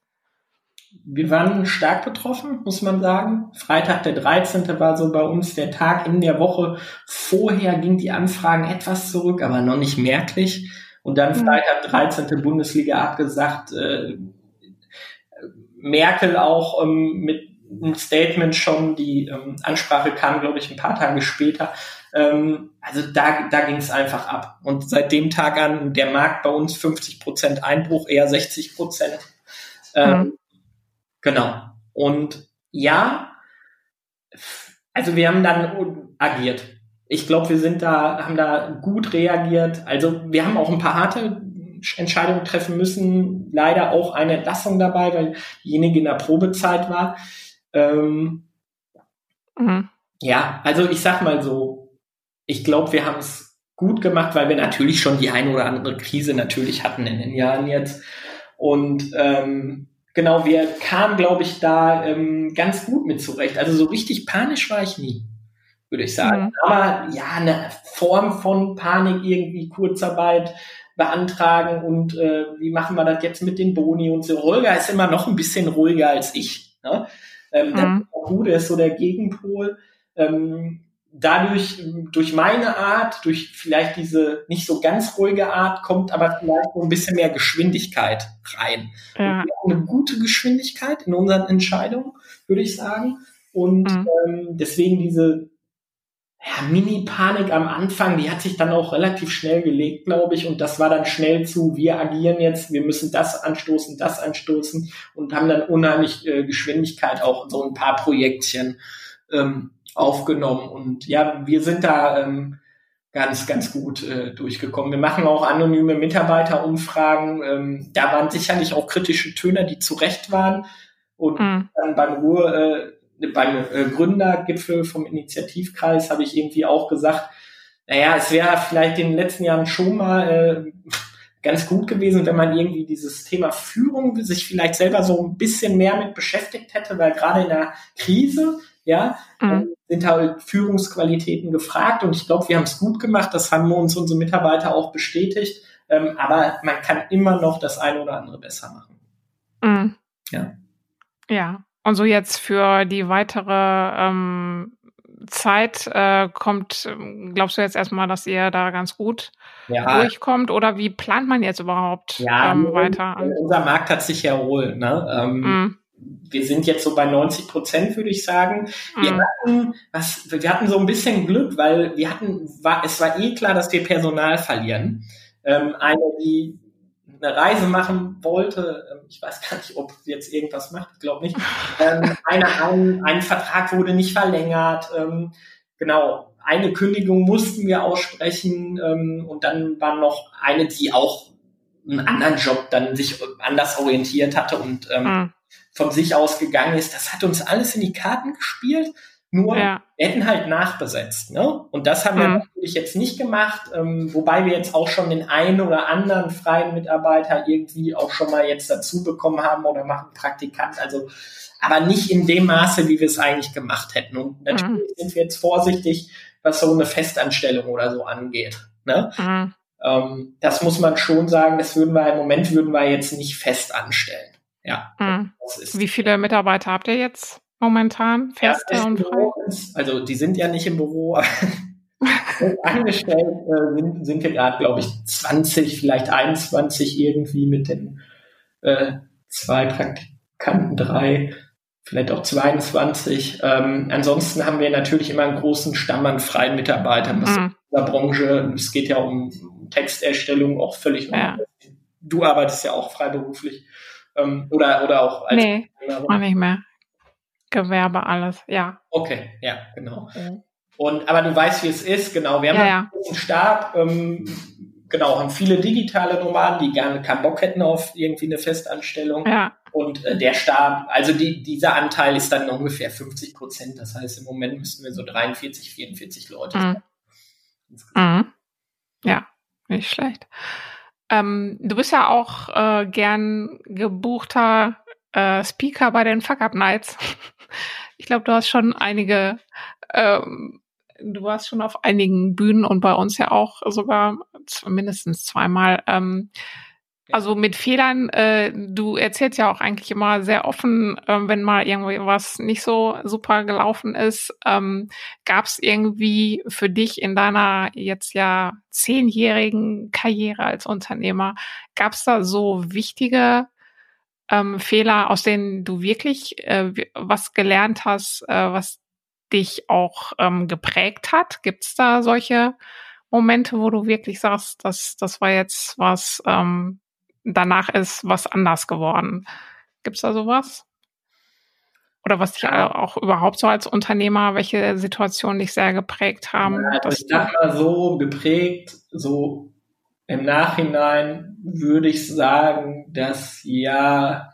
Wir waren stark betroffen, muss man sagen. Freitag der 13. war so bei uns der Tag in der Woche. Vorher ging die Anfragen etwas zurück, aber noch nicht merklich. Und dann mhm. Freitag 13. Bundesliga abgesagt. Äh, Merkel auch ähm, mit einem Statement schon. Die ähm, Ansprache kam, glaube ich, ein paar Tage später. Ähm, also da, da ging es einfach ab. Und seit dem Tag an der Markt bei uns 50 Prozent Einbruch, eher 60 Prozent. Ähm, mhm. Genau. Und ja, also wir haben dann agiert. Ich glaube, wir sind da, haben da gut reagiert. Also wir haben auch ein paar harte Entscheidungen treffen müssen. Leider auch eine Entlassung dabei, weil diejenige in der Probezeit war. Ähm, mhm. Ja, also ich sag mal so, ich glaube, wir haben es gut gemacht, weil wir natürlich schon die eine oder andere Krise natürlich hatten in den Jahren jetzt. Und ähm, genau, wir kamen, glaube ich, da ähm, ganz gut mit zurecht. Also so richtig panisch war ich nie, würde ich sagen. Mhm. Aber ja, eine Form von Panik, irgendwie Kurzarbeit beantragen und äh, wie machen wir das jetzt mit den Boni und so. Holger ist immer noch ein bisschen ruhiger als ich. Ne? Ähm, mhm. Der der ist so der Gegenpol. Ähm, dadurch, durch meine Art, durch vielleicht diese nicht so ganz ruhige Art, kommt aber vielleicht noch ein bisschen mehr Geschwindigkeit rein. Ja. eine gute Geschwindigkeit in unseren Entscheidungen, würde ich sagen. Und mhm. ähm, deswegen diese ja, Mini-Panik am Anfang, die hat sich dann auch relativ schnell gelegt, glaube ich. Und das war dann schnell zu, wir agieren jetzt, wir müssen das anstoßen, das anstoßen und haben dann unheimlich äh, Geschwindigkeit auch in so ein paar Projektchen ähm, aufgenommen. Und ja, wir sind da ähm, ganz, ganz gut äh, durchgekommen. Wir machen auch anonyme Mitarbeiterumfragen. Ähm, da waren sicherlich auch kritische Töne, die zu Recht waren. Und mhm. dann beim Ruhr, äh, beim äh, Gründergipfel vom Initiativkreis habe ich irgendwie auch gesagt, naja, es wäre vielleicht in den letzten Jahren schon mal äh, ganz gut gewesen, wenn man irgendwie dieses Thema Führung sich vielleicht selber so ein bisschen mehr mit beschäftigt hätte, weil gerade in der Krise ja, mhm. Sind halt Führungsqualitäten gefragt und ich glaube, wir haben es gut gemacht, das haben uns unsere Mitarbeiter auch bestätigt, ähm, aber man kann immer noch das eine oder andere besser machen. Mhm. Ja. Ja, und so jetzt für die weitere ähm, Zeit äh, kommt, glaubst du jetzt erstmal, dass ihr da ganz gut ja. durchkommt oder wie plant man jetzt überhaupt ja, ähm, weiter? Unser Markt hat sich erholt. Ne? Ähm, mm wir sind jetzt so bei 90 Prozent, würde ich sagen. Wir mhm. hatten, was, wir hatten so ein bisschen Glück, weil wir hatten, war, es war eh klar, dass wir Personal verlieren. Ähm, eine, die eine Reise machen wollte, ähm, ich weiß gar nicht, ob jetzt irgendwas macht, ich glaube nicht. Ähm, eine, ein, ein Vertrag wurde nicht verlängert. Ähm, genau, eine Kündigung mussten wir aussprechen ähm, und dann war noch eine, die auch einen anderen Job dann sich anders orientiert hatte und ähm, mhm von sich aus gegangen ist, das hat uns alles in die Karten gespielt. Nur ja. wir hätten halt nachbesetzt. Ne? Und das haben mhm. wir natürlich jetzt nicht gemacht, ähm, wobei wir jetzt auch schon den einen oder anderen freien Mitarbeiter irgendwie auch schon mal jetzt dazu bekommen haben oder machen Praktikant. Also aber nicht in dem Maße, wie wir es eigentlich gemacht hätten. Und natürlich mhm. sind wir jetzt vorsichtig, was so eine Festanstellung oder so angeht. Ne? Mhm. Ähm, das muss man schon sagen, das würden wir im Moment würden wir jetzt nicht fest anstellen. Ja. Mhm. Wie viele Mitarbeiter habt ihr jetzt momentan? Feste ja, und frei? Also die sind ja nicht im Büro. Angestellt äh, sind, sind wir gerade, glaube ich, 20, vielleicht 21 irgendwie mit den äh, zwei Praktikanten, drei, vielleicht auch 22. Ähm, ansonsten haben wir natürlich immer einen großen Stamm an freien Mitarbeitern. Das mhm. in der Branche, es geht ja um Texterstellung auch völlig. Ja. Du arbeitest ja auch freiberuflich. Ähm, oder, oder auch als Nee, auch nicht mehr. Gewerbe, alles, ja. Okay, ja, genau. Mhm. Und, aber du weißt, wie es ist, genau. Wir haben ja, ja. einen Stab, ähm, genau, haben viele digitale Nomaden, die gerne keinen Bock hätten auf irgendwie eine Festanstellung. Ja. Und äh, der Stab, also die, dieser Anteil ist dann ungefähr 50 Prozent. Das heißt, im Moment müssten wir so 43, 44 Leute mhm. Mhm. Ja, nicht schlecht. Ähm, du bist ja auch äh, gern gebuchter äh, Speaker bei den Fuck Up Nights. ich glaube, du hast schon einige, ähm, du warst schon auf einigen Bühnen und bei uns ja auch sogar mindestens zweimal. Ähm, also mit Fehlern, äh, du erzählst ja auch eigentlich immer sehr offen, äh, wenn mal irgendwie was nicht so super gelaufen ist. Ähm, Gab es irgendwie für dich in deiner jetzt ja zehnjährigen Karriere als Unternehmer, gab es da so wichtige ähm, Fehler, aus denen du wirklich äh, was gelernt hast, äh, was dich auch ähm, geprägt hat? Gibt es da solche Momente, wo du wirklich sagst, dass das war jetzt was, ähm, danach ist was anders geworden. Gibt's da sowas? Oder was dich auch überhaupt so als Unternehmer, welche Situationen dich sehr geprägt haben? Ja, ich sag mal so geprägt, so im Nachhinein würde ich sagen, dass ja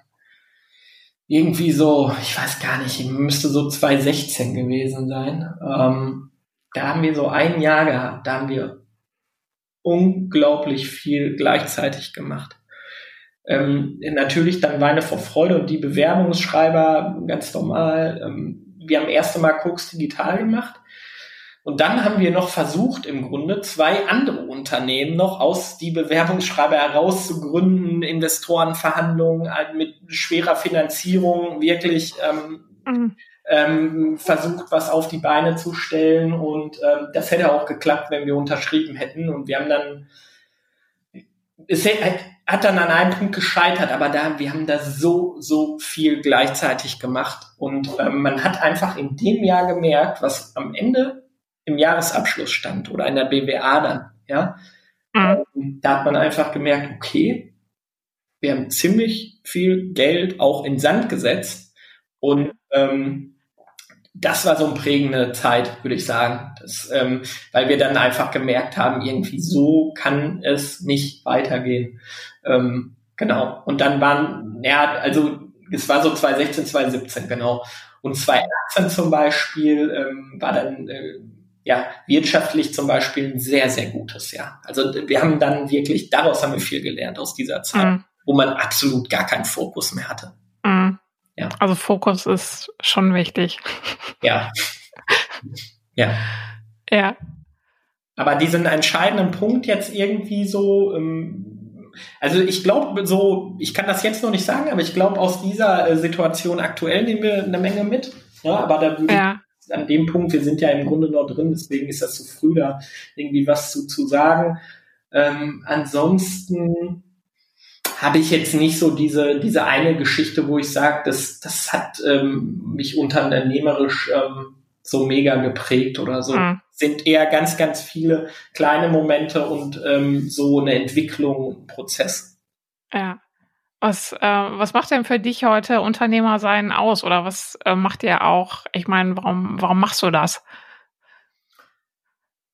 irgendwie so, ich weiß gar nicht, müsste so 2016 gewesen sein. Ähm, da haben wir so ein Jahr gehabt, da haben wir unglaublich viel gleichzeitig gemacht. Ähm, natürlich dann Weine vor Freude und die Bewerbungsschreiber ganz normal. Ähm, wir haben erste Mal Koks digital gemacht. Und dann haben wir noch versucht, im Grunde zwei andere Unternehmen noch aus die Bewerbungsschreiber herauszugründen, Investorenverhandlungen halt mit schwerer Finanzierung wirklich ähm, mhm. ähm, versucht, was auf die Beine zu stellen. Und ähm, das hätte auch geklappt, wenn wir unterschrieben hätten. Und wir haben dann, es hat dann an einem Punkt gescheitert, aber da, wir haben da so, so viel gleichzeitig gemacht. Und ähm, man hat einfach in dem Jahr gemerkt, was am Ende im Jahresabschluss stand oder in der BWA dann, ja. Mhm. Da hat man einfach gemerkt, okay, wir haben ziemlich viel Geld auch in Sand gesetzt und ähm, das war so eine prägende Zeit, würde ich sagen, das, ähm, weil wir dann einfach gemerkt haben, irgendwie so kann es nicht weitergehen. Ähm, genau. Und dann waren, ja, also es war so 2016, 2017, genau. Und 2018 zum Beispiel ähm, war dann äh, ja, wirtschaftlich zum Beispiel ein sehr, sehr gutes Jahr. Also wir haben dann wirklich, daraus haben wir viel gelernt aus dieser Zeit, mhm. wo man absolut gar keinen Fokus mehr hatte. Ja. Also Fokus ist schon wichtig. Ja. Ja. Ja. Aber diesen entscheidenden Punkt jetzt irgendwie so, ähm, also ich glaube so, ich kann das jetzt noch nicht sagen, aber ich glaube aus dieser äh, Situation aktuell nehmen wir eine Menge mit. Ja, aber da würde ja an dem Punkt, wir sind ja im Grunde noch drin, deswegen ist das zu früh, da irgendwie was zu, zu sagen. Ähm, ansonsten habe ich jetzt nicht so diese, diese eine Geschichte, wo ich sage, das, das hat ähm, mich unternehmerisch ähm, so mega geprägt oder so. Mhm. Sind eher ganz, ganz viele kleine Momente und ähm, so eine Entwicklung, ein Prozess. Ja. Was, äh, was macht denn für dich heute Unternehmer sein aus? Oder was äh, macht dir auch? Ich meine, warum, warum machst du das?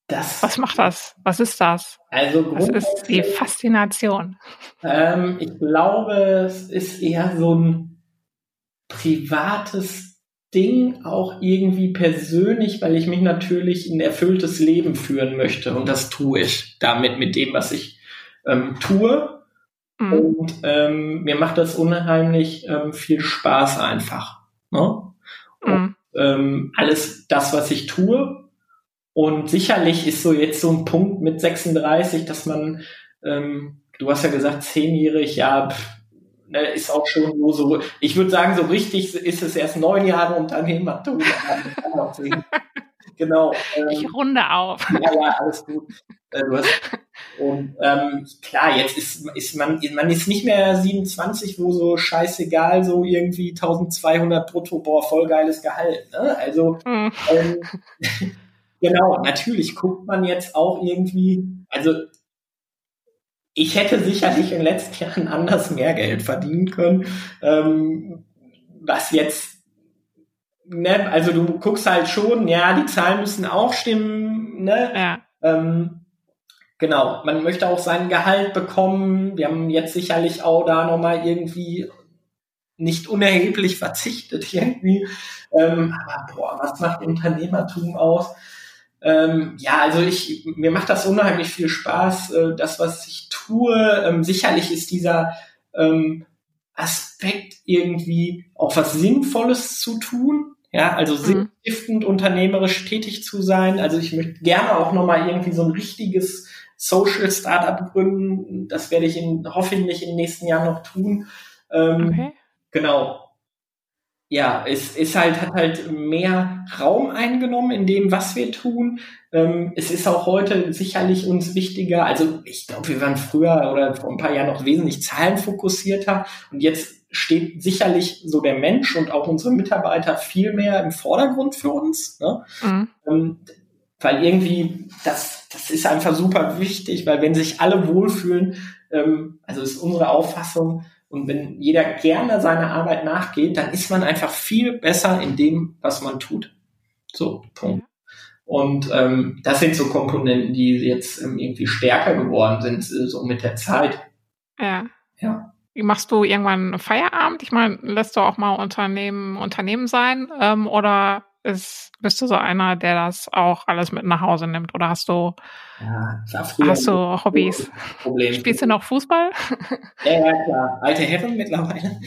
Das, was macht das? Was ist das? Also was ist die Faszination? Ähm, ich glaube, es ist eher so ein privates Ding, auch irgendwie persönlich, weil ich mich natürlich ein erfülltes Leben führen möchte. Und das tue ich damit mit dem, was ich ähm, tue. Mhm. Und ähm, mir macht das unheimlich ähm, viel Spaß einfach. Ne? Mhm. Und, ähm, alles das, was ich tue. Und sicherlich ist so jetzt so ein Punkt mit 36, dass man, ähm, du hast ja gesagt, zehnjährig, ja, pff, ne, ist auch schon nur so, ich würde sagen, so richtig ist es erst neun Jahre Unternehmertum. genau. Ähm, ich runde auf. Ja, ja, alles gut. Äh, und ähm, klar, jetzt ist, ist man, man ist nicht mehr 27, wo so scheißegal, so irgendwie 1200 brutto, boah, voll geiles Gehalt. Ne? Also, mhm. ähm, genau, natürlich guckt man jetzt auch irgendwie, also ich hätte sicherlich in den letzten Jahren anders mehr Geld verdienen können, ähm, was jetzt ne, also du guckst halt schon, ja, die Zahlen müssen auch stimmen, ne? Ja. Ähm, genau, man möchte auch sein Gehalt bekommen. Wir haben jetzt sicherlich auch da nochmal irgendwie nicht unerheblich verzichtet irgendwie. Ähm, aber boah, was macht Unternehmertum aus? Ähm, ja, also ich, mir macht das unheimlich viel Spaß, äh, das, was ich tue. Ähm, sicherlich ist dieser ähm, Aspekt irgendwie auch was Sinnvolles zu tun. Ja, also mhm. sinnstiftend unternehmerisch tätig zu sein. Also ich möchte gerne auch nochmal irgendwie so ein richtiges Social Startup gründen. Das werde ich in, hoffentlich in den nächsten Jahren noch tun. Ähm, okay. Genau. Ja, es ist halt, hat halt mehr Raum eingenommen in dem, was wir tun. Ähm, es ist auch heute sicherlich uns wichtiger. Also ich glaube, wir waren früher oder vor ein paar Jahren noch wesentlich zahlenfokussierter und jetzt steht sicherlich so der Mensch und auch unsere Mitarbeiter viel mehr im Vordergrund für uns. Ne? Mhm. Ähm, weil irgendwie, das, das ist einfach super wichtig, weil wenn sich alle wohlfühlen, ähm, also ist unsere Auffassung, und wenn jeder gerne seiner Arbeit nachgeht, dann ist man einfach viel besser in dem, was man tut. So, Punkt. Und ähm, das sind so Komponenten, die jetzt ähm, irgendwie stärker geworden sind, äh, so mit der Zeit. Ja. Ja. Machst du irgendwann Feierabend? Ich meine, lässt du auch mal Unternehmen Unternehmen sein? Ähm, oder ist, bist du so einer, der das auch alles mit nach Hause nimmt? Oder hast du, ja, hast du Hobbys? Problem. Spielst du noch Fußball? Ja, ja, klar. Alte Herren mittlerweile.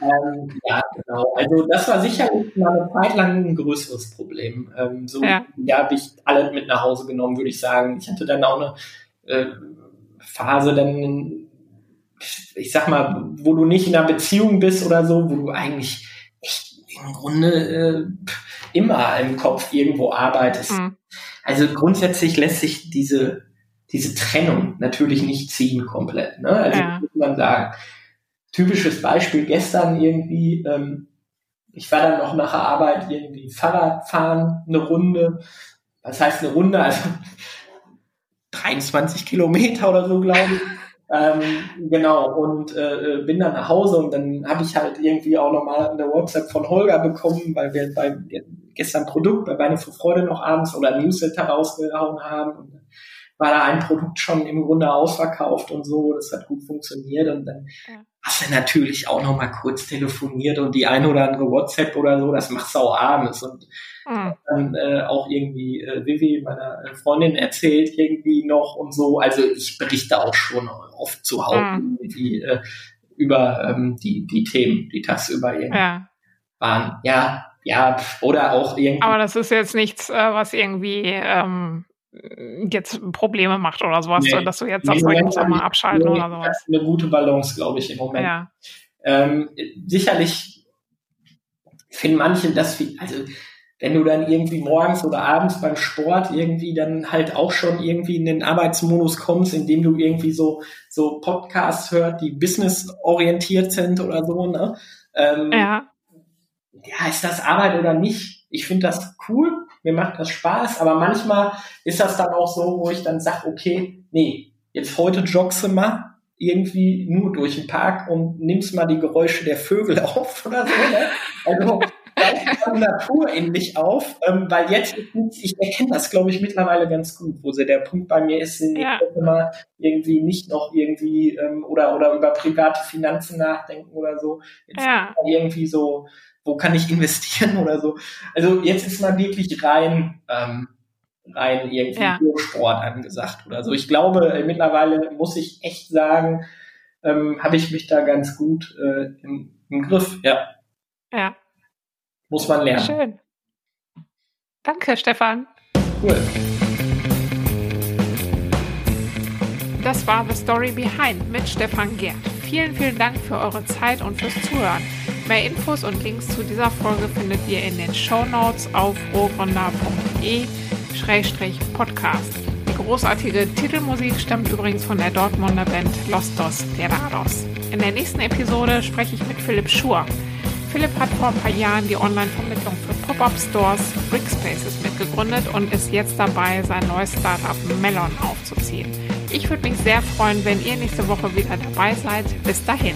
Ähm, ja, genau. Also das war sicherlich mal eine Zeit lang ein größeres Problem. Ähm, so, ja. da habe ich alle mit nach Hause genommen, würde ich sagen. Ich hatte dann auch eine äh, Phase, dann, ich sag mal, wo du nicht in einer Beziehung bist oder so, wo du eigentlich echt im Grunde äh, immer im Kopf irgendwo arbeitest. Mhm. Also grundsätzlich lässt sich diese diese Trennung natürlich nicht ziehen komplett. Ne? Also ja. muss man sagen typisches Beispiel gestern irgendwie, ähm, ich war dann noch nach der Arbeit irgendwie Fahrrad fahren, eine Runde. Was heißt eine Runde? Also 23 Kilometer oder so, glaube ich. Ähm, genau, und äh, bin dann nach Hause und dann habe ich halt irgendwie auch nochmal eine WhatsApp von Holger bekommen, weil wir bei gestern Produkt bei Beine für Freude noch abends oder Newsletter rausgehauen haben. Und war da ein Produkt schon im Grunde ausverkauft und so, das hat gut funktioniert und dann ja hast du natürlich auch noch mal kurz telefoniert und die eine oder andere WhatsApp oder so, das machst du auch abends und mhm. dann äh, auch irgendwie äh, Vivi, meiner Freundin, erzählt irgendwie noch und so. Also ich berichte auch schon oft zu Hause mhm. äh, über ähm, die, die Themen, die tagsüber irgendwie ja. waren. Ja, ja, oder auch irgendwie. Aber das ist jetzt nichts, äh, was irgendwie ähm, jetzt Probleme macht oder sowas, nee, dass du jetzt sagst, nee, ich muss auch mal abschalten oder sowas. Das ist eine gute Balance, glaube ich, im Moment. Ja. Ähm, sicherlich finden manche das, wie, also wenn du dann irgendwie morgens oder abends beim Sport irgendwie dann halt auch schon irgendwie in den Arbeitsmodus kommst, indem du irgendwie so, so Podcasts hört, die businessorientiert sind oder so, ne? Ähm, ja. Ja, ist das Arbeit oder nicht? Ich finde das cool mir macht das Spaß, aber manchmal ist das dann auch so, wo ich dann sage, okay, nee, jetzt heute joggst du mal irgendwie nur durch den Park und nimmst mal die Geräusche der Vögel auf oder so. Ne? Also Natur in mich auf, ähm, weil jetzt, ich erkenne das, glaube ich, mittlerweile ganz gut, wo sie der Punkt bei mir ist, ja. immer irgendwie nicht noch irgendwie ähm, oder oder über private Finanzen nachdenken oder so. Jetzt ja. irgendwie so wo kann ich investieren oder so. Also jetzt ist man wirklich rein, ähm, rein irgendwie ja. Sport angesagt oder so. Ich glaube, äh, mittlerweile muss ich echt sagen, ähm, habe ich mich da ganz gut äh, im, im Griff, ja. Ja. Muss man lernen. Schön. Danke, Stefan. Cool. Das war The Story Behind mit Stefan Gerd. Vielen, vielen Dank für eure Zeit und fürs Zuhören. Mehr Infos und Links zu dieser Folge findet ihr in den Show Notes auf rohrgründer.de-podcast. Die großartige Titelmusik stammt übrigens von der Dortmunder Band Los Dos Terados. In der nächsten Episode spreche ich mit Philipp Schur. Philipp hat vor ein paar Jahren die Online-Vermittlung für Pop-Up-Stores Brickspaces mitgegründet und ist jetzt dabei, sein neues Startup Melon aufzuziehen. Ich würde mich sehr freuen, wenn ihr nächste Woche wieder dabei seid. Bis dahin.